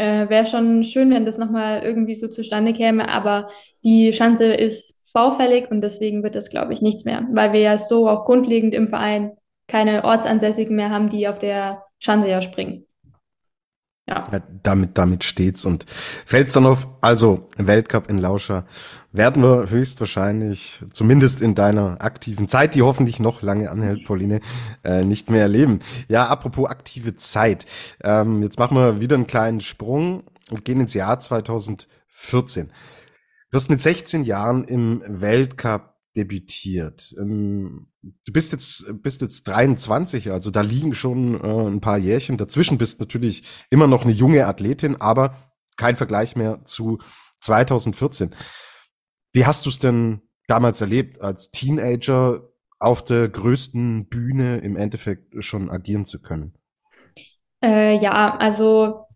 äh, wäre schon schön, wenn das nochmal irgendwie so zustande käme, aber die Schanze ist baufällig und deswegen wird das, glaube ich, nichts mehr, weil wir ja so auch grundlegend im Verein keine Ortsansässigen mehr haben, die auf der Schanze ja springen. Ja. ja. damit, damit steht's und fällt's dann auf, also Weltcup in Lauscher werden wir höchstwahrscheinlich, zumindest in deiner aktiven Zeit, die hoffentlich noch lange anhält, Pauline, äh, nicht mehr erleben. Ja, apropos aktive Zeit. Ähm, jetzt machen wir wieder einen kleinen Sprung und gehen ins Jahr 2014. Du hast mit 16 Jahren im Weltcup debütiert. Ähm, du bist jetzt, bist jetzt 23, also da liegen schon äh, ein paar Jährchen dazwischen, bist natürlich immer noch eine junge Athletin, aber kein Vergleich mehr zu 2014. Wie hast du es denn damals erlebt, als Teenager auf der größten Bühne im Endeffekt schon agieren zu können? Äh, ja, also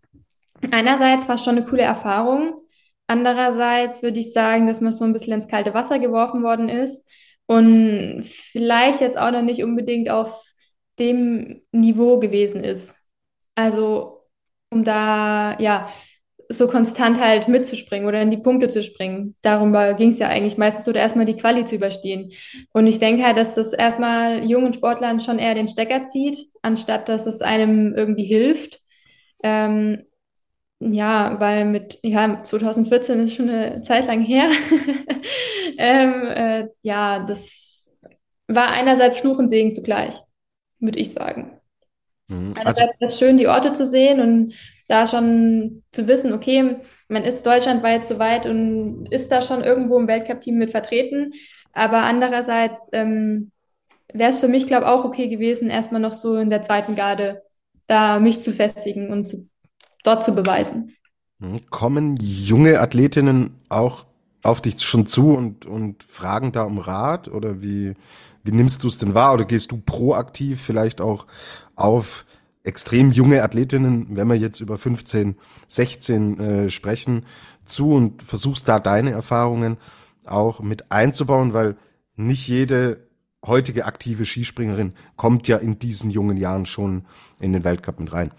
einerseits war es schon eine coole Erfahrung. Andererseits würde ich sagen, dass man so ein bisschen ins kalte Wasser geworfen worden ist und vielleicht jetzt auch noch nicht unbedingt auf dem Niveau gewesen ist. Also, um da, ja, so konstant halt mitzuspringen oder in die Punkte zu springen. Darum ging es ja eigentlich meistens oder erstmal die Quali zu überstehen. Und ich denke halt, dass das erstmal jungen Sportlern schon eher den Stecker zieht, anstatt dass es einem irgendwie hilft. Ähm, ja, weil mit, ja, 2014 ist schon eine Zeit lang her. ähm, äh, ja, das war einerseits Fluch und Segen zugleich, würde ich sagen. Mhm, also einerseits war es schön, die Orte zu sehen und da schon zu wissen, okay, man ist deutschlandweit so weit und ist da schon irgendwo im Weltcup-Team mit vertreten. Aber andererseits ähm, wäre es für mich, glaube ich, auch okay gewesen, erstmal noch so in der zweiten Garde da mich zu festigen und zu dort zu beweisen. Hm, kommen junge Athletinnen auch auf dich schon zu und, und fragen da um Rat oder wie, wie nimmst du es denn wahr oder gehst du proaktiv vielleicht auch auf extrem junge Athletinnen, wenn wir jetzt über 15, 16 äh, sprechen, zu und versuchst da deine Erfahrungen auch mit einzubauen, weil nicht jede heutige aktive Skispringerin kommt ja in diesen jungen Jahren schon in den Weltcup mit rein.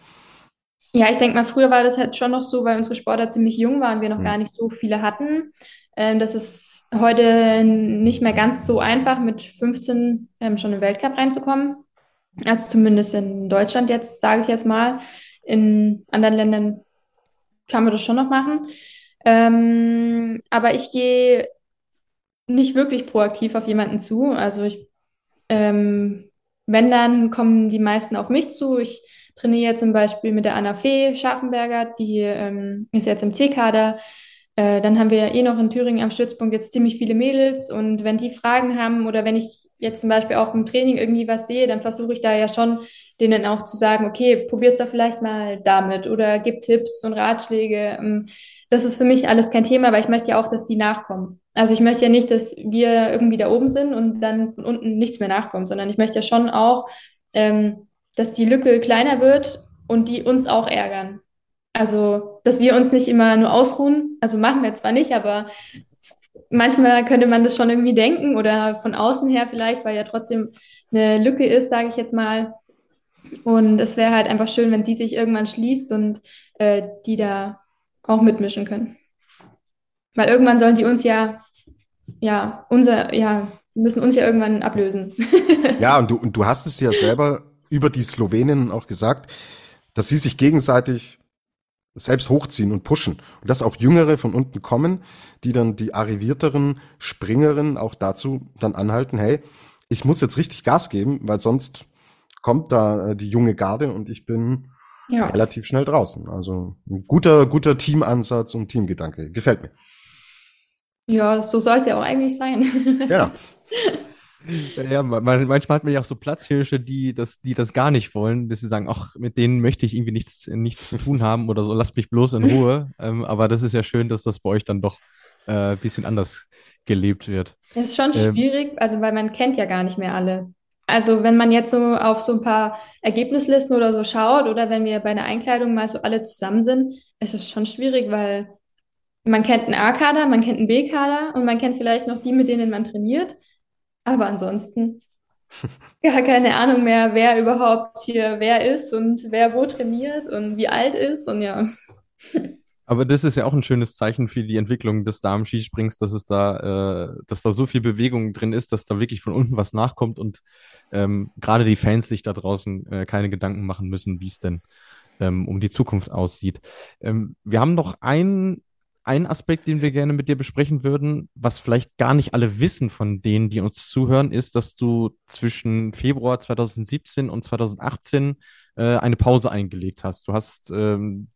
Ja, ich denke mal, früher war das halt schon noch so, weil unsere Sportler ziemlich jung waren, wir noch mhm. gar nicht so viele hatten. Ähm, das ist heute nicht mehr ganz so einfach, mit 15 ähm, schon im Weltcup reinzukommen. Also zumindest in Deutschland jetzt, sage ich jetzt mal. In anderen Ländern kann man das schon noch machen. Ähm, aber ich gehe nicht wirklich proaktiv auf jemanden zu. Also ich, ähm, wenn dann kommen die meisten auf mich zu. Ich trainiere zum Beispiel mit der Anna Fee Scharfenberger, die ähm, ist jetzt im C-Kader. Äh, dann haben wir ja eh noch in Thüringen am Stützpunkt jetzt ziemlich viele Mädels und wenn die Fragen haben oder wenn ich jetzt zum Beispiel auch im Training irgendwie was sehe, dann versuche ich da ja schon denen auch zu sagen, okay, probier's doch vielleicht mal damit oder gib Tipps und Ratschläge. Ähm, das ist für mich alles kein Thema, weil ich möchte ja auch, dass die nachkommen. Also ich möchte ja nicht, dass wir irgendwie da oben sind und dann von unten nichts mehr nachkommt, sondern ich möchte ja schon auch, ähm, dass die Lücke kleiner wird und die uns auch ärgern. Also, dass wir uns nicht immer nur ausruhen. Also machen wir zwar nicht, aber manchmal könnte man das schon irgendwie denken oder von außen her vielleicht, weil ja trotzdem eine Lücke ist, sage ich jetzt mal. Und es wäre halt einfach schön, wenn die sich irgendwann schließt und äh, die da auch mitmischen können. Weil irgendwann sollen die uns ja, ja, unser, ja, die müssen uns ja irgendwann ablösen. ja, und du, und du hast es ja selber über die Sloweninnen auch gesagt, dass sie sich gegenseitig selbst hochziehen und pushen. Und dass auch Jüngere von unten kommen, die dann die arrivierteren Springerinnen auch dazu dann anhalten, hey, ich muss jetzt richtig Gas geben, weil sonst kommt da äh, die junge Garde und ich bin ja. relativ schnell draußen. Also ein guter, guter Teamansatz und Teamgedanke. Gefällt mir. Ja, so soll es ja auch eigentlich sein. Ja. Ja, manchmal hat man ja auch so Platzhirsche, die das, die das gar nicht wollen, dass sie sagen, ach, mit denen möchte ich irgendwie nichts, nichts zu tun haben oder so, lasst mich bloß in Ruhe. ähm, aber das ist ja schön, dass das bei euch dann doch äh, ein bisschen anders gelebt wird. Das ist schon ähm, schwierig, also weil man kennt ja gar nicht mehr alle. Also wenn man jetzt so auf so ein paar Ergebnislisten oder so schaut oder wenn wir bei einer Einkleidung mal so alle zusammen sind, ist es schon schwierig, weil man kennt einen A-Kader, man kennt einen B-Kader und man kennt vielleicht noch die, mit denen man trainiert. Aber ansonsten gar keine Ahnung mehr, wer überhaupt hier wer ist und wer wo trainiert und wie alt ist und ja. Aber das ist ja auch ein schönes Zeichen für die Entwicklung des Damen-Skisprings, dass es da, äh, dass da so viel Bewegung drin ist, dass da wirklich von unten was nachkommt und ähm, gerade die Fans sich da draußen äh, keine Gedanken machen müssen, wie es denn ähm, um die Zukunft aussieht. Ähm, wir haben noch einen ein Aspekt, den wir gerne mit dir besprechen würden, was vielleicht gar nicht alle wissen von denen, die uns zuhören, ist, dass du zwischen Februar 2017 und 2018 äh, eine Pause eingelegt hast. Du hast, ähm,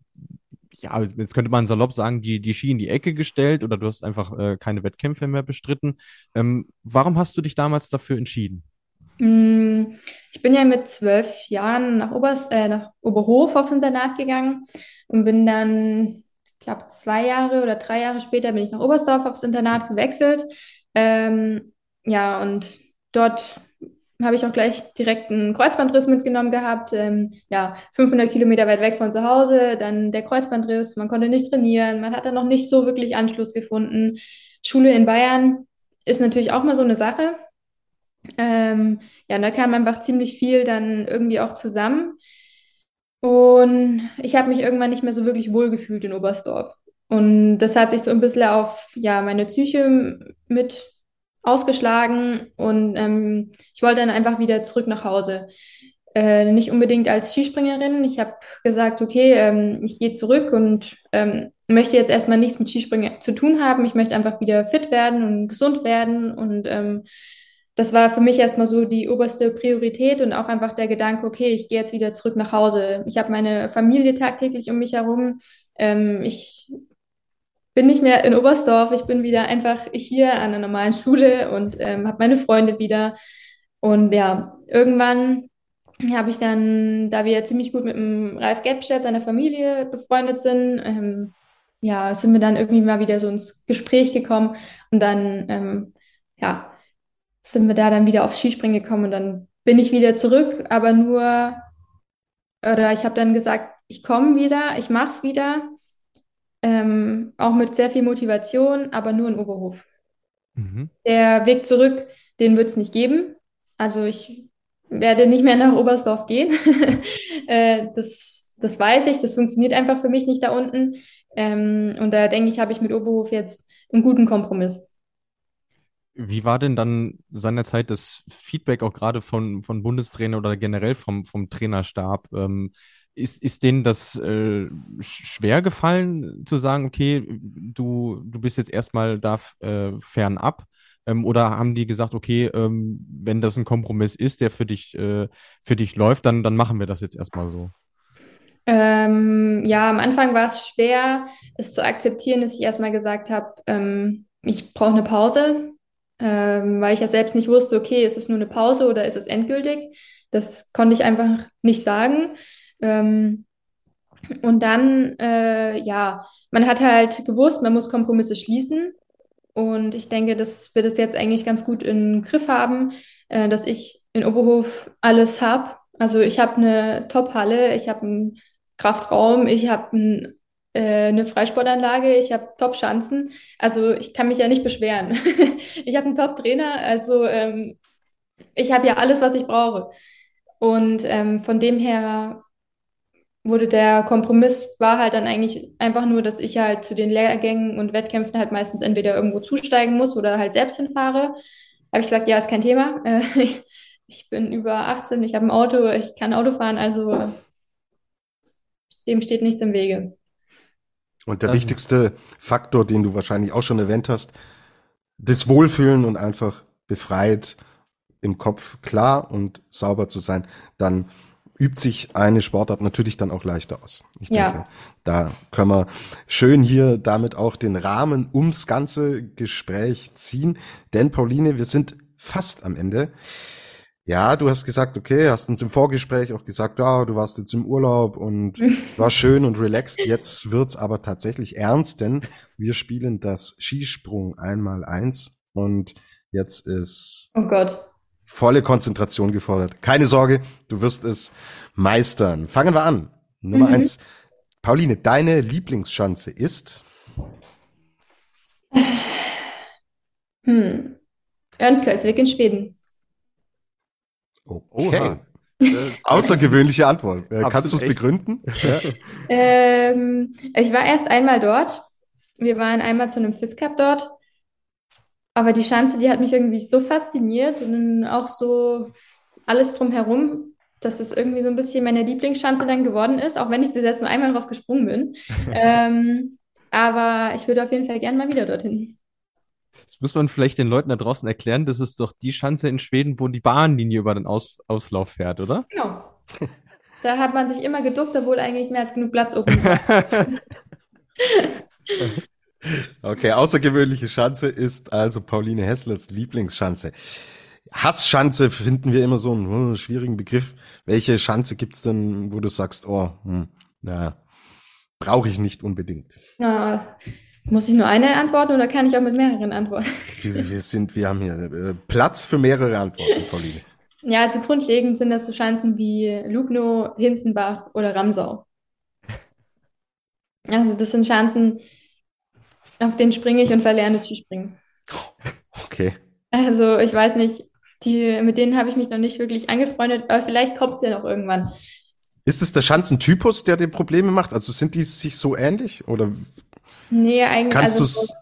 ja, jetzt könnte man salopp sagen, die, die Ski in die Ecke gestellt oder du hast einfach äh, keine Wettkämpfe mehr bestritten. Ähm, warum hast du dich damals dafür entschieden? Mm, ich bin ja mit zwölf Jahren nach, Obers, äh, nach Oberhof aufs Internat gegangen und bin dann ich glaube, zwei Jahre oder drei Jahre später bin ich nach Oberstdorf aufs Internat gewechselt. Ähm, ja, und dort habe ich auch gleich direkt einen Kreuzbandriss mitgenommen gehabt. Ähm, ja, 500 Kilometer weit weg von zu Hause, dann der Kreuzbandriss, man konnte nicht trainieren, man hat dann noch nicht so wirklich Anschluss gefunden. Schule in Bayern ist natürlich auch mal so eine Sache. Ähm, ja, da kam einfach ziemlich viel dann irgendwie auch zusammen. Und ich habe mich irgendwann nicht mehr so wirklich wohlgefühlt in Oberstdorf. Und das hat sich so ein bisschen auf ja, meine Psyche mit ausgeschlagen. Und ähm, ich wollte dann einfach wieder zurück nach Hause. Äh, nicht unbedingt als Skispringerin. Ich habe gesagt, okay, ähm, ich gehe zurück und ähm, möchte jetzt erstmal nichts mit Skispringen zu tun haben. Ich möchte einfach wieder fit werden und gesund werden und ähm, das war für mich erstmal so die oberste Priorität und auch einfach der Gedanke, okay, ich gehe jetzt wieder zurück nach Hause. Ich habe meine Familie tagtäglich um mich herum. Ähm, ich bin nicht mehr in Oberstdorf, ich bin wieder einfach hier an einer normalen Schule und ähm, habe meine Freunde wieder. Und ja, irgendwann habe ich dann, da wir ziemlich gut mit dem Ralf Gebstedt, seiner Familie befreundet sind, ähm, ja, sind wir dann irgendwie mal wieder so ins Gespräch gekommen und dann, ähm, ja, sind wir da dann wieder aufs Skispringen gekommen und dann bin ich wieder zurück, aber nur, oder ich habe dann gesagt, ich komme wieder, ich mache es wieder, ähm, auch mit sehr viel Motivation, aber nur in Oberhof. Mhm. Der Weg zurück, den wird es nicht geben. Also ich werde nicht mehr nach Oberstdorf gehen. äh, das, das weiß ich, das funktioniert einfach für mich nicht da unten. Ähm, und da denke ich, habe ich mit Oberhof jetzt einen guten Kompromiss. Wie war denn dann seinerzeit das Feedback auch gerade von, von Bundestrainer oder generell vom, vom Trainerstab? Ähm, ist, ist denen das äh, schwer gefallen zu sagen, okay, du, du bist jetzt erstmal da äh, fernab? Ähm, oder haben die gesagt, okay, ähm, wenn das ein Kompromiss ist, der für dich, äh, für dich läuft, dann, dann machen wir das jetzt erstmal so? Ähm, ja, am Anfang war es schwer, es zu akzeptieren, dass ich erstmal gesagt habe, ähm, ich brauche eine Pause ähm, weil ich ja selbst nicht wusste, okay, ist es nur eine Pause oder ist es endgültig? Das konnte ich einfach nicht sagen. Ähm, und dann, äh, ja, man hat halt gewusst, man muss Kompromisse schließen. Und ich denke, dass wir das jetzt eigentlich ganz gut im Griff haben, äh, dass ich in Oberhof alles habe. Also ich habe eine Top-Halle, ich habe einen Kraftraum, ich habe ein äh, eine Freisportanlage, ich habe Top-Schanzen. Also ich kann mich ja nicht beschweren. ich habe einen Top-Trainer, also ähm, ich habe ja alles, was ich brauche. Und ähm, von dem her wurde der Kompromiss, war halt dann eigentlich einfach nur, dass ich halt zu den Lehrgängen und Wettkämpfen halt meistens entweder irgendwo zusteigen muss oder halt selbst hinfahre. Habe ich gesagt, ja, ist kein Thema. Ich bin über 18, ich habe ein Auto, ich kann Auto fahren, also dem steht nichts im Wege. Und der Das wichtigste Faktor, den du wahrscheinlich auch schon erwähnt hast, das Wohlfühlen und einfach befreit im Kopf klar und sauber zu sein, dann übt sich eine Sportart natürlich dann auch leichter aus. Ich Ja. denke, da können wir schön hier damit auch den Rahmen ums ganze Gespräch ziehen. Denn Pauline, wir sind fast am Ende. Ja, du hast gesagt, okay, hast uns im Vorgespräch auch gesagt, ja, du warst jetzt im Urlaub und war schön und relaxed. Jetzt wird's aber tatsächlich ernst, denn wir spielen das Skisprung einmal eins und jetzt ist Oh Gott. volle Konzentration gefordert. Keine Sorge, du wirst es meistern. Fangen wir an. Nummer Mhm. eins. Pauline, deine Lieblingsschanze ist? Hm. Örnsköldsvik in Schweden. Okay. Äh, Außergewöhnliche Antwort. Äh, kannst du es begründen? Ja. Ähm, ich war erst einmal dort. Wir waren einmal zu einem Fizz Cup dort. Aber die Schanze, die hat mich irgendwie so fasziniert und auch so alles drumherum, dass es irgendwie so ein bisschen meine Lieblingsschanze dann geworden ist, auch wenn ich bis jetzt nur einmal drauf gesprungen bin. ähm, aber ich würde auf jeden Fall gerne mal wieder dorthin. Das muss man vielleicht den Leuten da draußen erklären. Das ist doch die Schanze in Schweden, wo die Bahnlinie über den Aus Auslauf fährt, oder? Genau. Da hat man sich immer geduckt, obwohl eigentlich mehr als genug Platz oben war. Okay, außergewöhnliche Schanze ist also Pauline Hesslers Lieblingsschanze. Hassschanze finden wir immer so einen hm, schwierigen Begriff. Welche Schanze gibt's denn, wo du sagst, oh, hm, na, brauche ich nicht unbedingt? Ja, muss ich nur eine antworten oder kann ich auch mit mehreren antworten? Wir, sind, wir haben hier äh, Platz für mehrere Antworten, Pauline. Ja, also grundlegend sind das so Schanzen wie Lugno, Hinzenbach oder Ramsau. Also das sind Schanzen, auf denen springe ich und verlerne das Skispringen. Okay. Also ich weiß nicht, die, mit denen habe ich mich noch nicht wirklich angefreundet, aber vielleicht kommt es ja noch irgendwann. Ist es der Schanzentypus, der dir Probleme macht? Also sind die sich so ähnlich? Oder Nee, eigentlich, kannst also?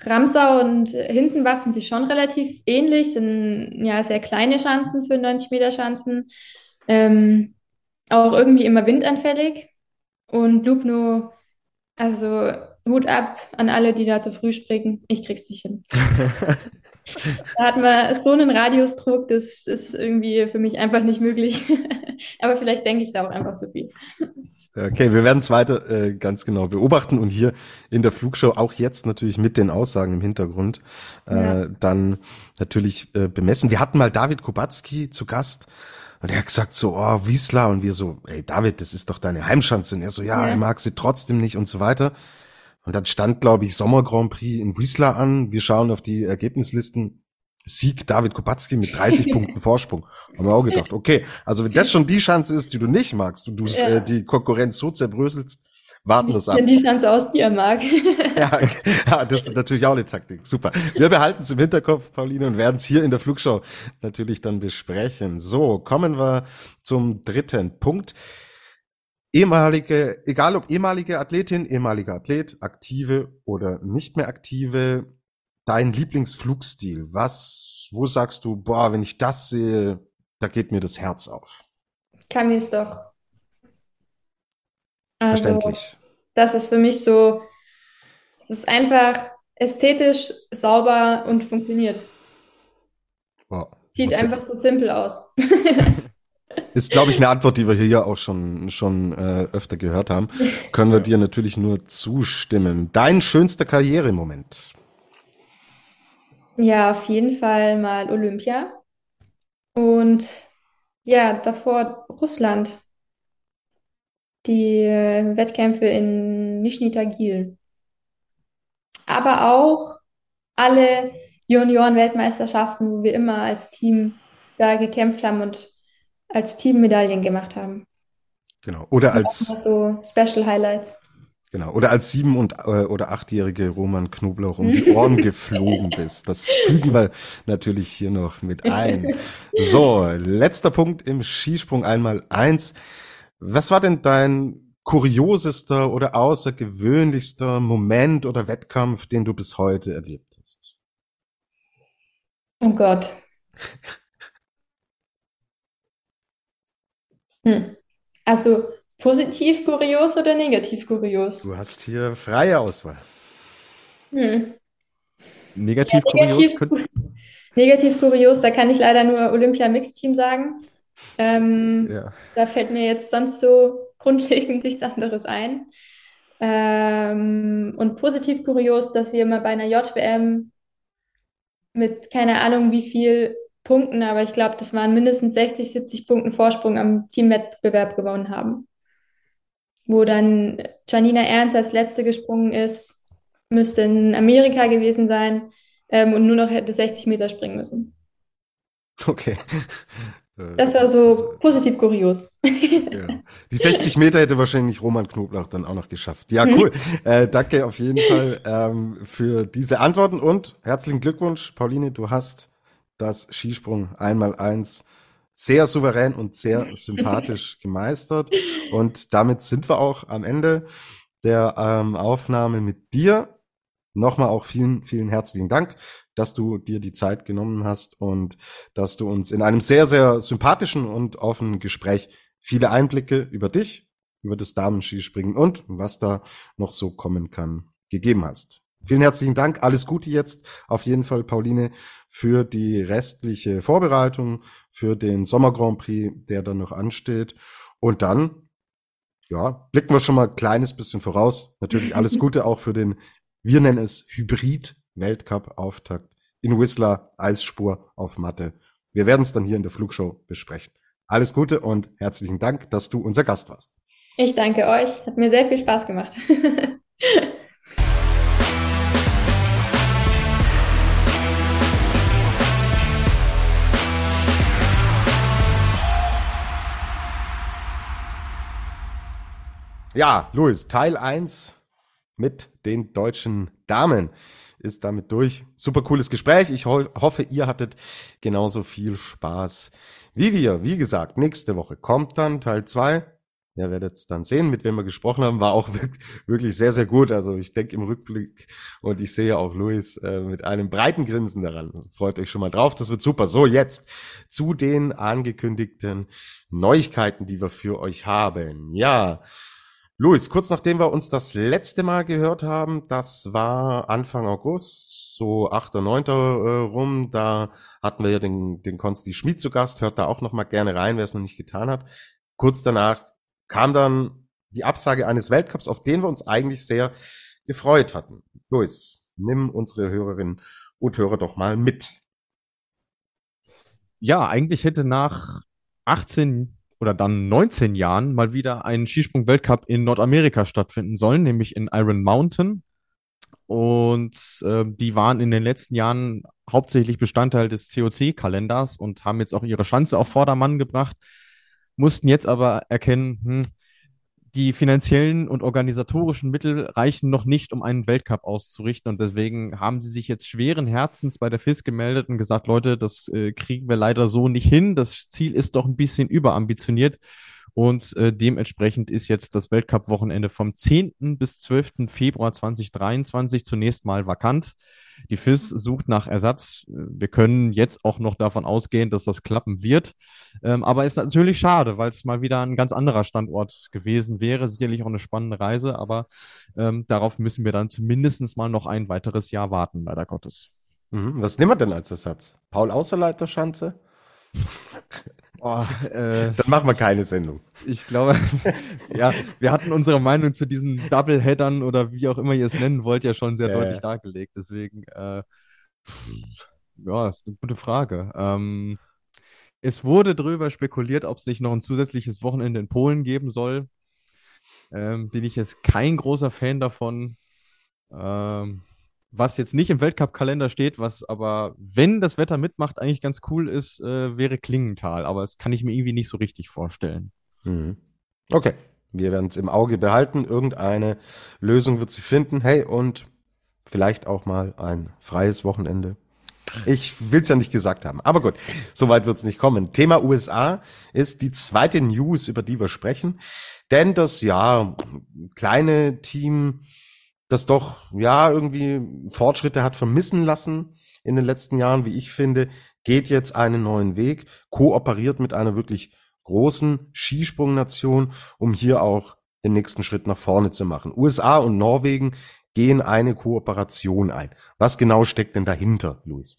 Ramsau und Hinzenbach sind sich schon relativ ähnlich, sind ja sehr kleine Schanzen für 90 Meter Schanzen. Ähm, auch irgendwie immer windanfällig. Und Lugno, also Hut ab an alle, die da zu früh springen. Ich krieg's nicht hin. Da hat man so einen Radiusdruck, das ist irgendwie für mich einfach nicht möglich. Aber vielleicht denke ich da auch einfach zu viel. Okay, wir werden es weiter äh, ganz genau beobachten und hier in der Flugshow auch jetzt natürlich mit den Aussagen im Hintergrund äh, Ja. dann natürlich äh, bemessen. Wir hatten mal David Kubacki zu Gast und er hat gesagt so, oh, Wiesla und wir so, ey David, das ist doch deine Heimschanze und er so, ja, Ja. er mag sie trotzdem nicht und so weiter. Und dann stand, glaube ich, Sommer Grand Prix in Wiesla an. Wir schauen auf die Ergebnislisten. Sieg David Kubacki mit 30 Punkten Vorsprung. Haben wir auch gedacht, okay, also wenn das schon die Chance ist, die du nicht magst und du Ja. äh, die Konkurrenz so zerbröselst, warten wir es Ich ab. die Schanze aus, die er mag. Ja, ja, das ist natürlich auch eine Taktik. Super. Wir behalten es im Hinterkopf, Pauline, und werden es hier in der Flugschau natürlich dann besprechen. So, kommen wir zum dritten Punkt. Ehemalige, egal ob ehemalige Athletin, ehemaliger Athlet, aktive oder nicht mehr aktive, dein Lieblingsflugstil. Was, wo sagst du, boah, wenn ich das sehe, da geht mir das Herz auf. Kann mir es doch. Also, Verständlich. das ist für mich so, es ist einfach ästhetisch, sauber und funktioniert. Boah. Sieht Und- einfach so simpel aus. Ist, glaube ich, eine Antwort, die wir hier auch schon, schon äh, öfter gehört haben. Können wir dir natürlich nur zustimmen. Dein schönster Karrieremoment. Ja, auf jeden Fall mal Olympia. Und ja, davor Russland. Die äh, Wettkämpfe in Nischni Tagil. Aber auch alle Junioren-Weltmeisterschaften, wo wir immer als Team da gekämpft haben und als Team Medaillen gemacht haben. Genau. Oder als, so Special Highlights. Genau. Oder als sieben- und, äh, oder achtjährige Roman Knoblauch um die Ohren geflogen bist. Das fügen wir natürlich hier noch mit ein. So, letzter Punkt im Skisprung einmal eins. Was war denn dein kuriosester oder außergewöhnlichster Moment oder Wettkampf, den du bis heute erlebt hast? Oh Gott. Hm. Also Positiv kurios oder negativ kurios? Du hast hier freie Auswahl. Hm. Negativ ja, kurios. Negativ, negativ kurios, da kann ich leider nur Olympia Mixed Team sagen. Ähm, ja. Da fällt mir jetzt sonst so grundlegend nichts anderes ein. Ähm, und positiv kurios, dass wir mal bei einer JWM mit keine Ahnung wie viel Punkten, aber ich glaube, das waren mindestens 60, 70 Punkten Vorsprung am Teamwettbewerb gewonnen haben. Wo dann Janina Ernst als letzte gesprungen ist, müsste in Amerika gewesen sein ähm, und nur noch hätte 60 Meter springen müssen. Okay. Das war so positiv kurios. Ja. Die 60 Meter hätte wahrscheinlich Roman Knoblauch dann auch noch geschafft. Ja, cool. äh, danke auf jeden Fall ähm, für diese Antworten und herzlichen Glückwunsch, Pauline, du hast das Skisprung einmal eins sehr souverän und sehr sympathisch gemeistert. Und damit sind wir auch am Ende der ähm, Aufnahme mit dir. Nochmal auch vielen, vielen herzlichen Dank dass du dir die Zeit genommen hast und dass du uns in einem sehr, sehr sympathischen und offenen Gespräch viele Einblicke über dich, über das Damenskispringen und was da noch so kommen kann, gegeben hast. Vielen herzlichen Dank. Alles Gute jetzt auf jeden Fall, Pauline, für die restliche Vorbereitung, für den Sommer Grand Prix, der dann noch ansteht. Und dann, ja, blicken wir schon mal ein kleines bisschen voraus. Natürlich alles Gute auch für den, wir nennen es Hybrid Weltcup-Auftakt in Whistler, Eisspur auf Matte. Wir werden es dann hier in der Flugshow besprechen. Alles Gute und herzlichen Dank, dass du unser Gast warst. Ich danke euch. Hat mir sehr viel Spaß gemacht. Ja, Luis, Teil 1 mit den deutschen Damen ist damit durch. Super cooles Gespräch. Ich ho hoffe, ihr hattet genauso viel Spaß wie wir. Wie gesagt, nächste Woche kommt dann Teil zwei. Ihr werdet es dann sehen, mit wem wir gesprochen haben. War auch wirklich sehr, sehr gut. Also ich denke im Rückblick und ich sehe auch Luis äh, mit einem breiten Grinsen daran. Freut euch schon mal drauf. Das wird super. So, jetzt zu den angekündigten Neuigkeiten, die wir für euch haben. Ja, Luis, kurz nachdem wir uns das letzte Mal gehört haben, das war Anfang August, so 8. 9. Äh, rum, da hatten wir ja den, den Konsti Schmid zu Gast, hört da auch noch mal gerne rein, wer es noch nicht getan hat. Kurz danach kam dann die Absage eines Weltcups, auf den wir uns eigentlich sehr gefreut hatten. Luis, nimm unsere Hörerinnen und Hörer doch mal mit. Ja, eigentlich hätte nach 18 oder dann 19 Jahren mal wieder ein Skisprung-Weltcup in Nordamerika stattfinden sollen, nämlich in Iron Mountain. Und äh, die waren in den letzten Jahren hauptsächlich Bestandteil des COC-Kalenders und haben jetzt auch ihre Chance auf Vordermann gebracht, mussten jetzt aber erkennen, hm, die finanziellen und organisatorischen Mittel reichen noch nicht, um einen Weltcup auszurichten. Und deswegen haben sie sich jetzt schweren Herzens bei der FIS gemeldet und gesagt, Leute, das äh, kriegen wir leider so nicht hin. Das Ziel ist doch ein bisschen überambitioniert. Und äh, dementsprechend ist jetzt das Weltcup-Wochenende vom 10. bis 12. Februar 2023 zunächst mal vakant. Die FIS sucht nach Ersatz. Wir können jetzt auch noch davon ausgehen, dass das klappen wird. Ähm, aber ist natürlich schade, weil es mal wieder ein ganz anderer Standort gewesen wäre. Sicherlich auch eine spannende Reise, aber ähm, darauf müssen wir dann zumindest mal noch ein weiteres Jahr warten, leider Gottes. Mhm. Was nehmen wir denn als Ersatz? Paul Außerleiter Schanze? Oh, äh, Dann machen wir keine Sendung. Ich glaube, ja, wir hatten unsere Meinung zu diesen Doubleheadern oder wie auch immer ihr es nennen wollt, ja schon sehr äh. deutlich dargelegt. Deswegen, äh, ja, ist eine gute Frage. Ähm, es wurde darüber spekuliert, ob es nicht noch ein zusätzliches Wochenende in Polen geben soll. Ähm, bin ich jetzt kein großer Fan davon. Ähm, was jetzt nicht im Weltcup-Kalender steht, was aber, wenn das Wetter mitmacht, eigentlich ganz cool ist, äh, wäre Klingenthal. Aber das kann ich mir irgendwie nicht so richtig vorstellen. Mhm. Okay, wir werden es im Auge behalten. Irgendeine Lösung wird sie finden. Hey, und vielleicht auch mal ein freies Wochenende. Ich will es ja nicht gesagt haben. Aber gut, soweit wird es nicht kommen. Thema USA ist die zweite News, über die wir sprechen. Denn das ja kleine Team das doch ja irgendwie Fortschritte hat vermissen lassen in den letzten Jahren, wie ich finde, geht jetzt einen neuen Weg, kooperiert mit einer wirklich großen Skisprungnation, um hier auch den nächsten Schritt nach vorne zu machen. USA und Norwegen gehen eine Kooperation ein. Was genau steckt denn dahinter, Luis?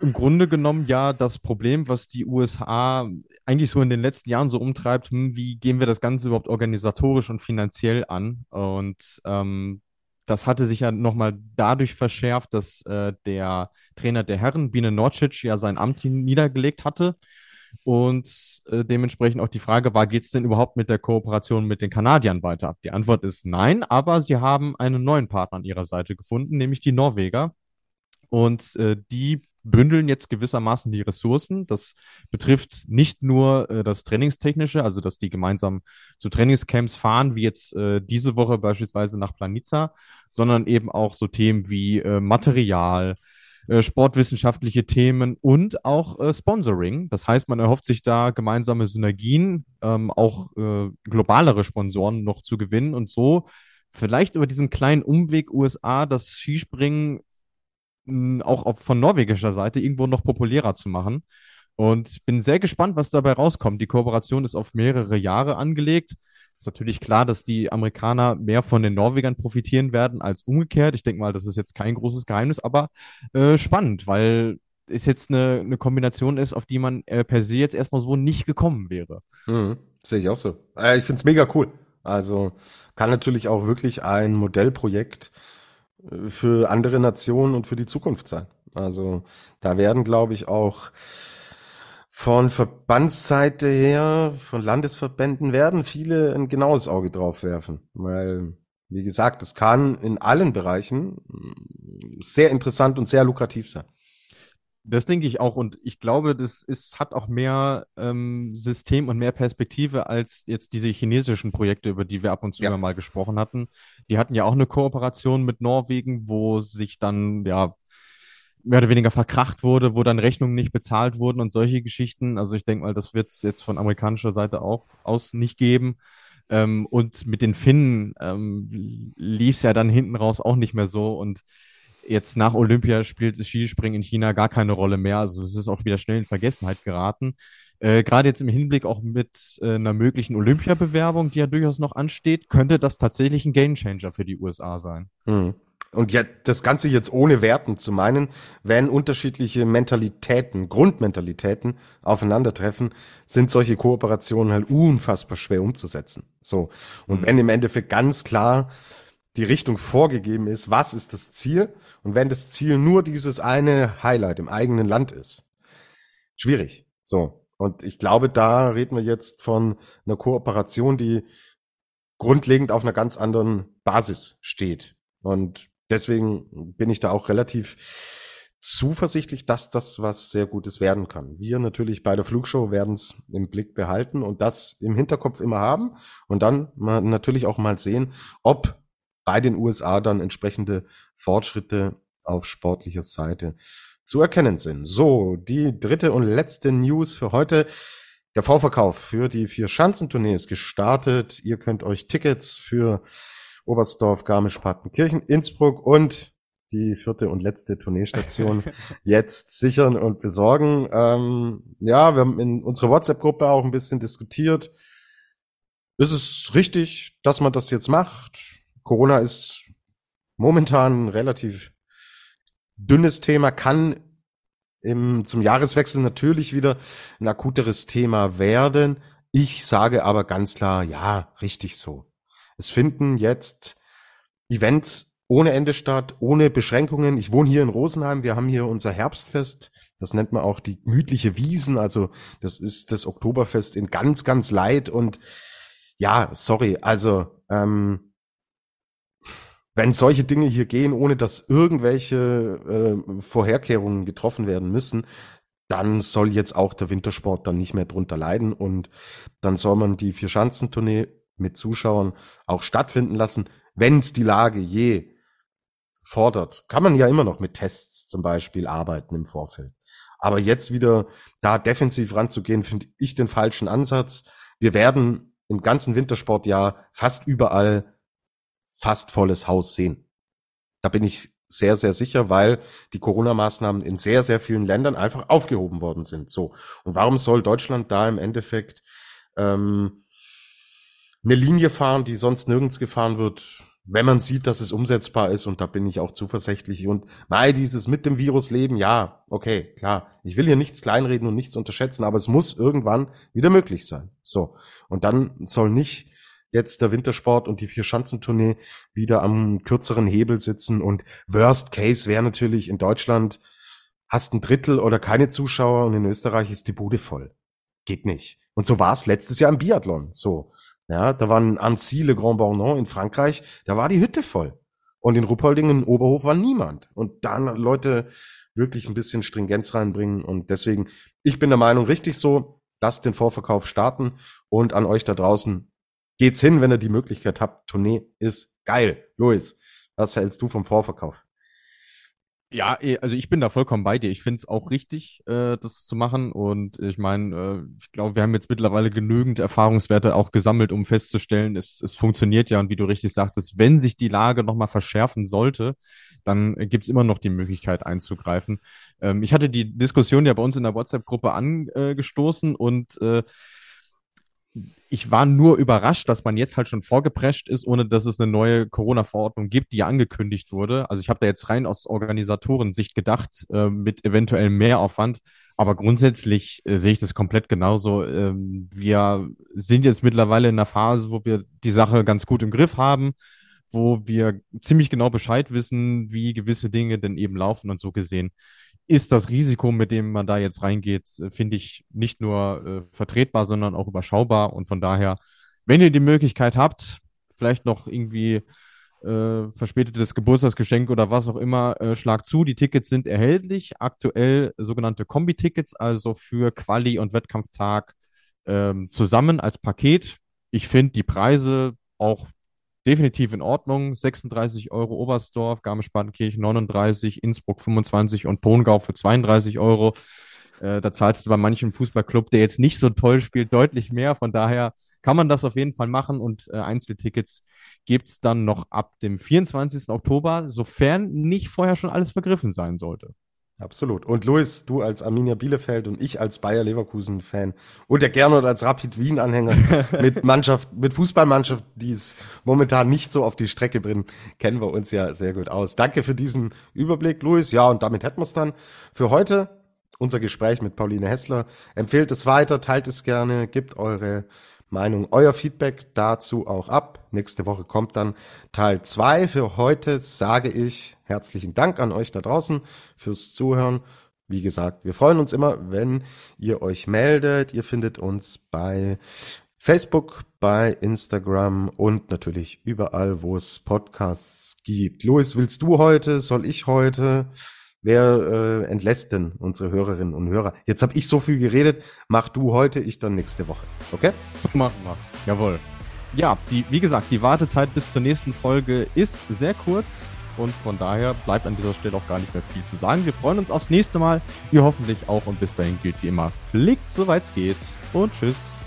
Im Grunde genommen ja das Problem, was die USA eigentlich so in den letzten Jahren so umtreibt, hm, wie gehen wir das Ganze überhaupt organisatorisch und finanziell an? Und ähm, das hatte sich ja nochmal dadurch verschärft, dass äh, der Trainer der Herren, Biene Norcic, ja sein Amt niedergelegt hatte. Und äh, dementsprechend auch die Frage war, geht es denn überhaupt mit der Kooperation mit den Kanadiern weiter? Die Antwort ist nein, aber sie haben einen neuen Partner an ihrer Seite gefunden, nämlich die Norweger. Und äh, die bündeln jetzt gewissermaßen die Ressourcen. Das betrifft nicht nur äh, das Trainingstechnische, also dass die gemeinsam zu Trainingscamps fahren, wie jetzt äh, diese Woche beispielsweise nach Planica, sondern eben auch so Themen wie äh, Material, äh, sportwissenschaftliche Themen und auch äh, Sponsoring. Das heißt, man erhofft sich da gemeinsame Synergien, ähm, auch äh, globalere Sponsoren noch zu gewinnen und so vielleicht über diesen kleinen Umweg USA das Skispringen auch auf, von norwegischer Seite irgendwo noch populärer zu machen. Und ich bin sehr gespannt, was dabei rauskommt. Die Kooperation ist auf mehrere Jahre angelegt. Ist natürlich klar, dass die Amerikaner mehr von den Norwegern profitieren werden als umgekehrt. Ich denke mal, das ist jetzt kein großes Geheimnis, aber äh, spannend, weil es jetzt eine, eine Kombination ist, auf die man äh, per se jetzt erstmal so nicht gekommen wäre. Mhm, Sehe ich auch so. Äh, ich finde es mega cool. Also kann natürlich auch wirklich ein Modellprojekt für andere Nationen und für die Zukunft sein. Also da werden, glaube ich, auch von Verbandsseite her, von Landesverbänden werden viele ein genaues Auge drauf werfen, weil wie gesagt, es kann in allen Bereichen sehr interessant und sehr lukrativ sein. Das denke ich auch und ich glaube, das ist, hat auch mehr ähm, System und mehr Perspektive als jetzt diese chinesischen Projekte, über die wir ab und zu ja. mal gesprochen hatten. Die hatten ja auch eine Kooperation mit Norwegen, wo sich dann ja mehr oder weniger verkracht wurde, wo dann Rechnungen nicht bezahlt wurden und solche Geschichten. Also ich denke mal, das wird es jetzt von amerikanischer Seite auch aus nicht geben. Ähm, und mit den Finnen ähm, lief es ja dann hinten raus auch nicht mehr so und Jetzt nach Olympia spielt das Skispringen in China gar keine Rolle mehr. Also es ist auch wieder schnell in Vergessenheit geraten. Äh, Gerade jetzt im Hinblick auch mit äh, einer möglichen Olympiabewerbung, die ja durchaus noch ansteht, könnte das tatsächlich ein Gamechanger für die USA sein. Hm. Und ja, das Ganze jetzt ohne Werten zu meinen, wenn unterschiedliche Mentalitäten, Grundmentalitäten aufeinandertreffen, sind solche Kooperationen halt unfassbar schwer umzusetzen. So. Und mhm. wenn im Endeffekt ganz klar die Richtung vorgegeben ist, was ist das Ziel? Und wenn das Ziel nur dieses eine Highlight im eigenen Land ist, schwierig. So. Und ich glaube, da reden wir jetzt von einer Kooperation, die grundlegend auf einer ganz anderen Basis steht. Und deswegen bin ich da auch relativ zuversichtlich, dass das was sehr Gutes werden kann. Wir natürlich bei der Flugshow werden es im Blick behalten und das im Hinterkopf immer haben und dann natürlich auch mal sehen, ob bei den USA dann entsprechende Fortschritte auf sportlicher Seite zu erkennen sind. So, die dritte und letzte News für heute. Der Vorverkauf für die vier Schanzentournee ist gestartet. Ihr könnt euch Tickets für Oberstdorf, Garmisch-Partenkirchen, Innsbruck und die vierte und letzte Tourneestation jetzt sichern und besorgen. Ähm, ja, wir haben in unserer WhatsApp-Gruppe auch ein bisschen diskutiert. Ist es richtig, dass man das jetzt macht? Corona ist momentan ein relativ dünnes Thema, kann im, zum Jahreswechsel natürlich wieder ein akuteres Thema werden. Ich sage aber ganz klar, ja, richtig so. Es finden jetzt Events ohne Ende statt, ohne Beschränkungen. Ich wohne hier in Rosenheim. Wir haben hier unser Herbstfest. Das nennt man auch die gemütliche Wiesen. Also das ist das Oktoberfest in ganz, ganz light. Und ja, sorry, also ähm, wenn solche Dinge hier gehen, ohne dass irgendwelche äh, Vorherkehrungen getroffen werden müssen, dann soll jetzt auch der Wintersport dann nicht mehr drunter leiden und dann soll man die Vierschanzentournee mit Zuschauern auch stattfinden lassen, wenn es die Lage je fordert. Kann man ja immer noch mit Tests zum Beispiel arbeiten im Vorfeld. Aber jetzt wieder da defensiv ranzugehen, finde ich den falschen Ansatz. Wir werden im ganzen Wintersportjahr fast überall fast volles Haus sehen. Da bin ich sehr, sehr sicher, weil die Corona-Maßnahmen in sehr, sehr vielen Ländern einfach aufgehoben worden sind. So. Und warum soll Deutschland da im Endeffekt ähm, eine Linie fahren, die sonst nirgends gefahren wird? wenn man sieht, dass es umsetzbar ist, und da bin ich auch zuversichtlich. Und mal dieses mit dem Virus leben, ja, okay, klar. Ich will hier nichts kleinreden und nichts unterschätzen, aber es muss irgendwann wieder möglich sein. So. Und dann soll nicht jetzt der Wintersport und die Vier-Schanzentournee wieder am kürzeren Hebel sitzen. Und Worst Case wäre natürlich in Deutschland, hast ein Drittel oder keine Zuschauer und in Österreich ist die Bude voll. Geht nicht. Und so war es letztes Jahr im Biathlon. So. Ja, da waren Annecy, Le Grand Bornand in Frankreich, da war die Hütte voll. Und in Ruppoldingen, in Oberhof war niemand. Und dann Leute wirklich ein bisschen Stringenz reinbringen. Und deswegen, ich bin der Meinung, richtig so, lasst den Vorverkauf starten. Und an euch da draußen, geht's hin, wenn ihr die Möglichkeit habt. Tournee ist geil. Luis, was hältst du vom Vorverkauf? Ja, eh, also ich bin da vollkommen bei dir. Ich finde es auch richtig, äh, das zu machen. Und ich meine, äh, ich glaube, wir haben jetzt mittlerweile genügend Erfahrungswerte auch gesammelt, um festzustellen, es, es funktioniert ja. Und wie du richtig sagtest, wenn sich die Lage nochmal verschärfen sollte, dann gibt es immer noch die Möglichkeit einzugreifen. Ähm, ich hatte die Diskussion ja bei uns in der WhatsApp-Gruppe angestoßen und äh, ich war nur überrascht, dass man jetzt halt schon vorgeprescht ist, ohne dass es eine neue Corona-Verordnung gibt, die angekündigt wurde. Also ich habe da jetzt rein aus Organisatorensicht gedacht, äh, mit eventuell mehr Aufwand. Aber grundsätzlich äh, sehe ich das komplett genauso. Ähm, wir sind jetzt mittlerweile in einer Phase, wo wir die Sache ganz gut im Griff haben, wo wir ziemlich genau Bescheid wissen, wie gewisse Dinge denn eben laufen und so gesehen ist das Risiko, mit dem man da jetzt reingeht, äh, finde ich nicht nur äh, vertretbar, sondern auch überschaubar. Und von daher, wenn ihr die Möglichkeit habt, vielleicht noch irgendwie äh, verspätetes Geburtstagsgeschenk oder was auch immer, äh, schlag zu. Die Tickets sind erhältlich. Aktuell sogenannte Kombi-Tickets, also für Quali und Wettkampftag ähm, zusammen als Paket. Ich finde die Preise auch definitiv in Ordnung. 36 Euro Oberstdorf, Garmisch-Partenkirchen 39, Innsbruck 25 und Pongau für 32 Euro. Äh, da zahlst du bei manchem Fußballclub, der jetzt nicht so toll spielt, deutlich mehr. Von daher kann man das auf jeden Fall machen und äh, Einzeltickets gibt es dann noch ab dem 24. Oktober, sofern nicht vorher schon alles vergriffen sein sollte. Absolut. Und Luis, du als Arminia Bielefeld und ich als Bayer Leverkusen Fan und der Gernot als Rapid Wien Anhänger mit Mannschaft, mit Fußballmannschaft, die es momentan nicht so auf die Strecke bringen, kennen wir uns ja sehr gut aus. Danke für diesen Überblick, Luis. Ja, und damit hätten wir es dann für heute. Unser Gespräch mit Pauline Hessler. Empfehlt es weiter, teilt es gerne, gebt eure Meinung, euer Feedback dazu auch ab. Nächste Woche kommt dann Teil 2. Für heute sage ich herzlichen Dank an euch da draußen fürs Zuhören. Wie gesagt, wir freuen uns immer, wenn ihr euch meldet. Ihr findet uns bei Facebook, bei Instagram und natürlich überall, wo es Podcasts gibt. Louis, willst du heute? Soll ich heute? Wer äh, entlässt denn unsere Hörerinnen und Hörer? Jetzt habe ich so viel geredet. Mach du heute, ich dann nächste Woche. Okay? So machen wir's. Jawohl. Ja, die, wie gesagt, die Wartezeit bis zur nächsten Folge ist sehr kurz und von daher bleibt an dieser Stelle auch gar nicht mehr viel zu sagen. Wir freuen uns aufs nächste Mal. Ihr hoffentlich auch und bis dahin gilt wie immer, fliegt soweit es geht und tschüss.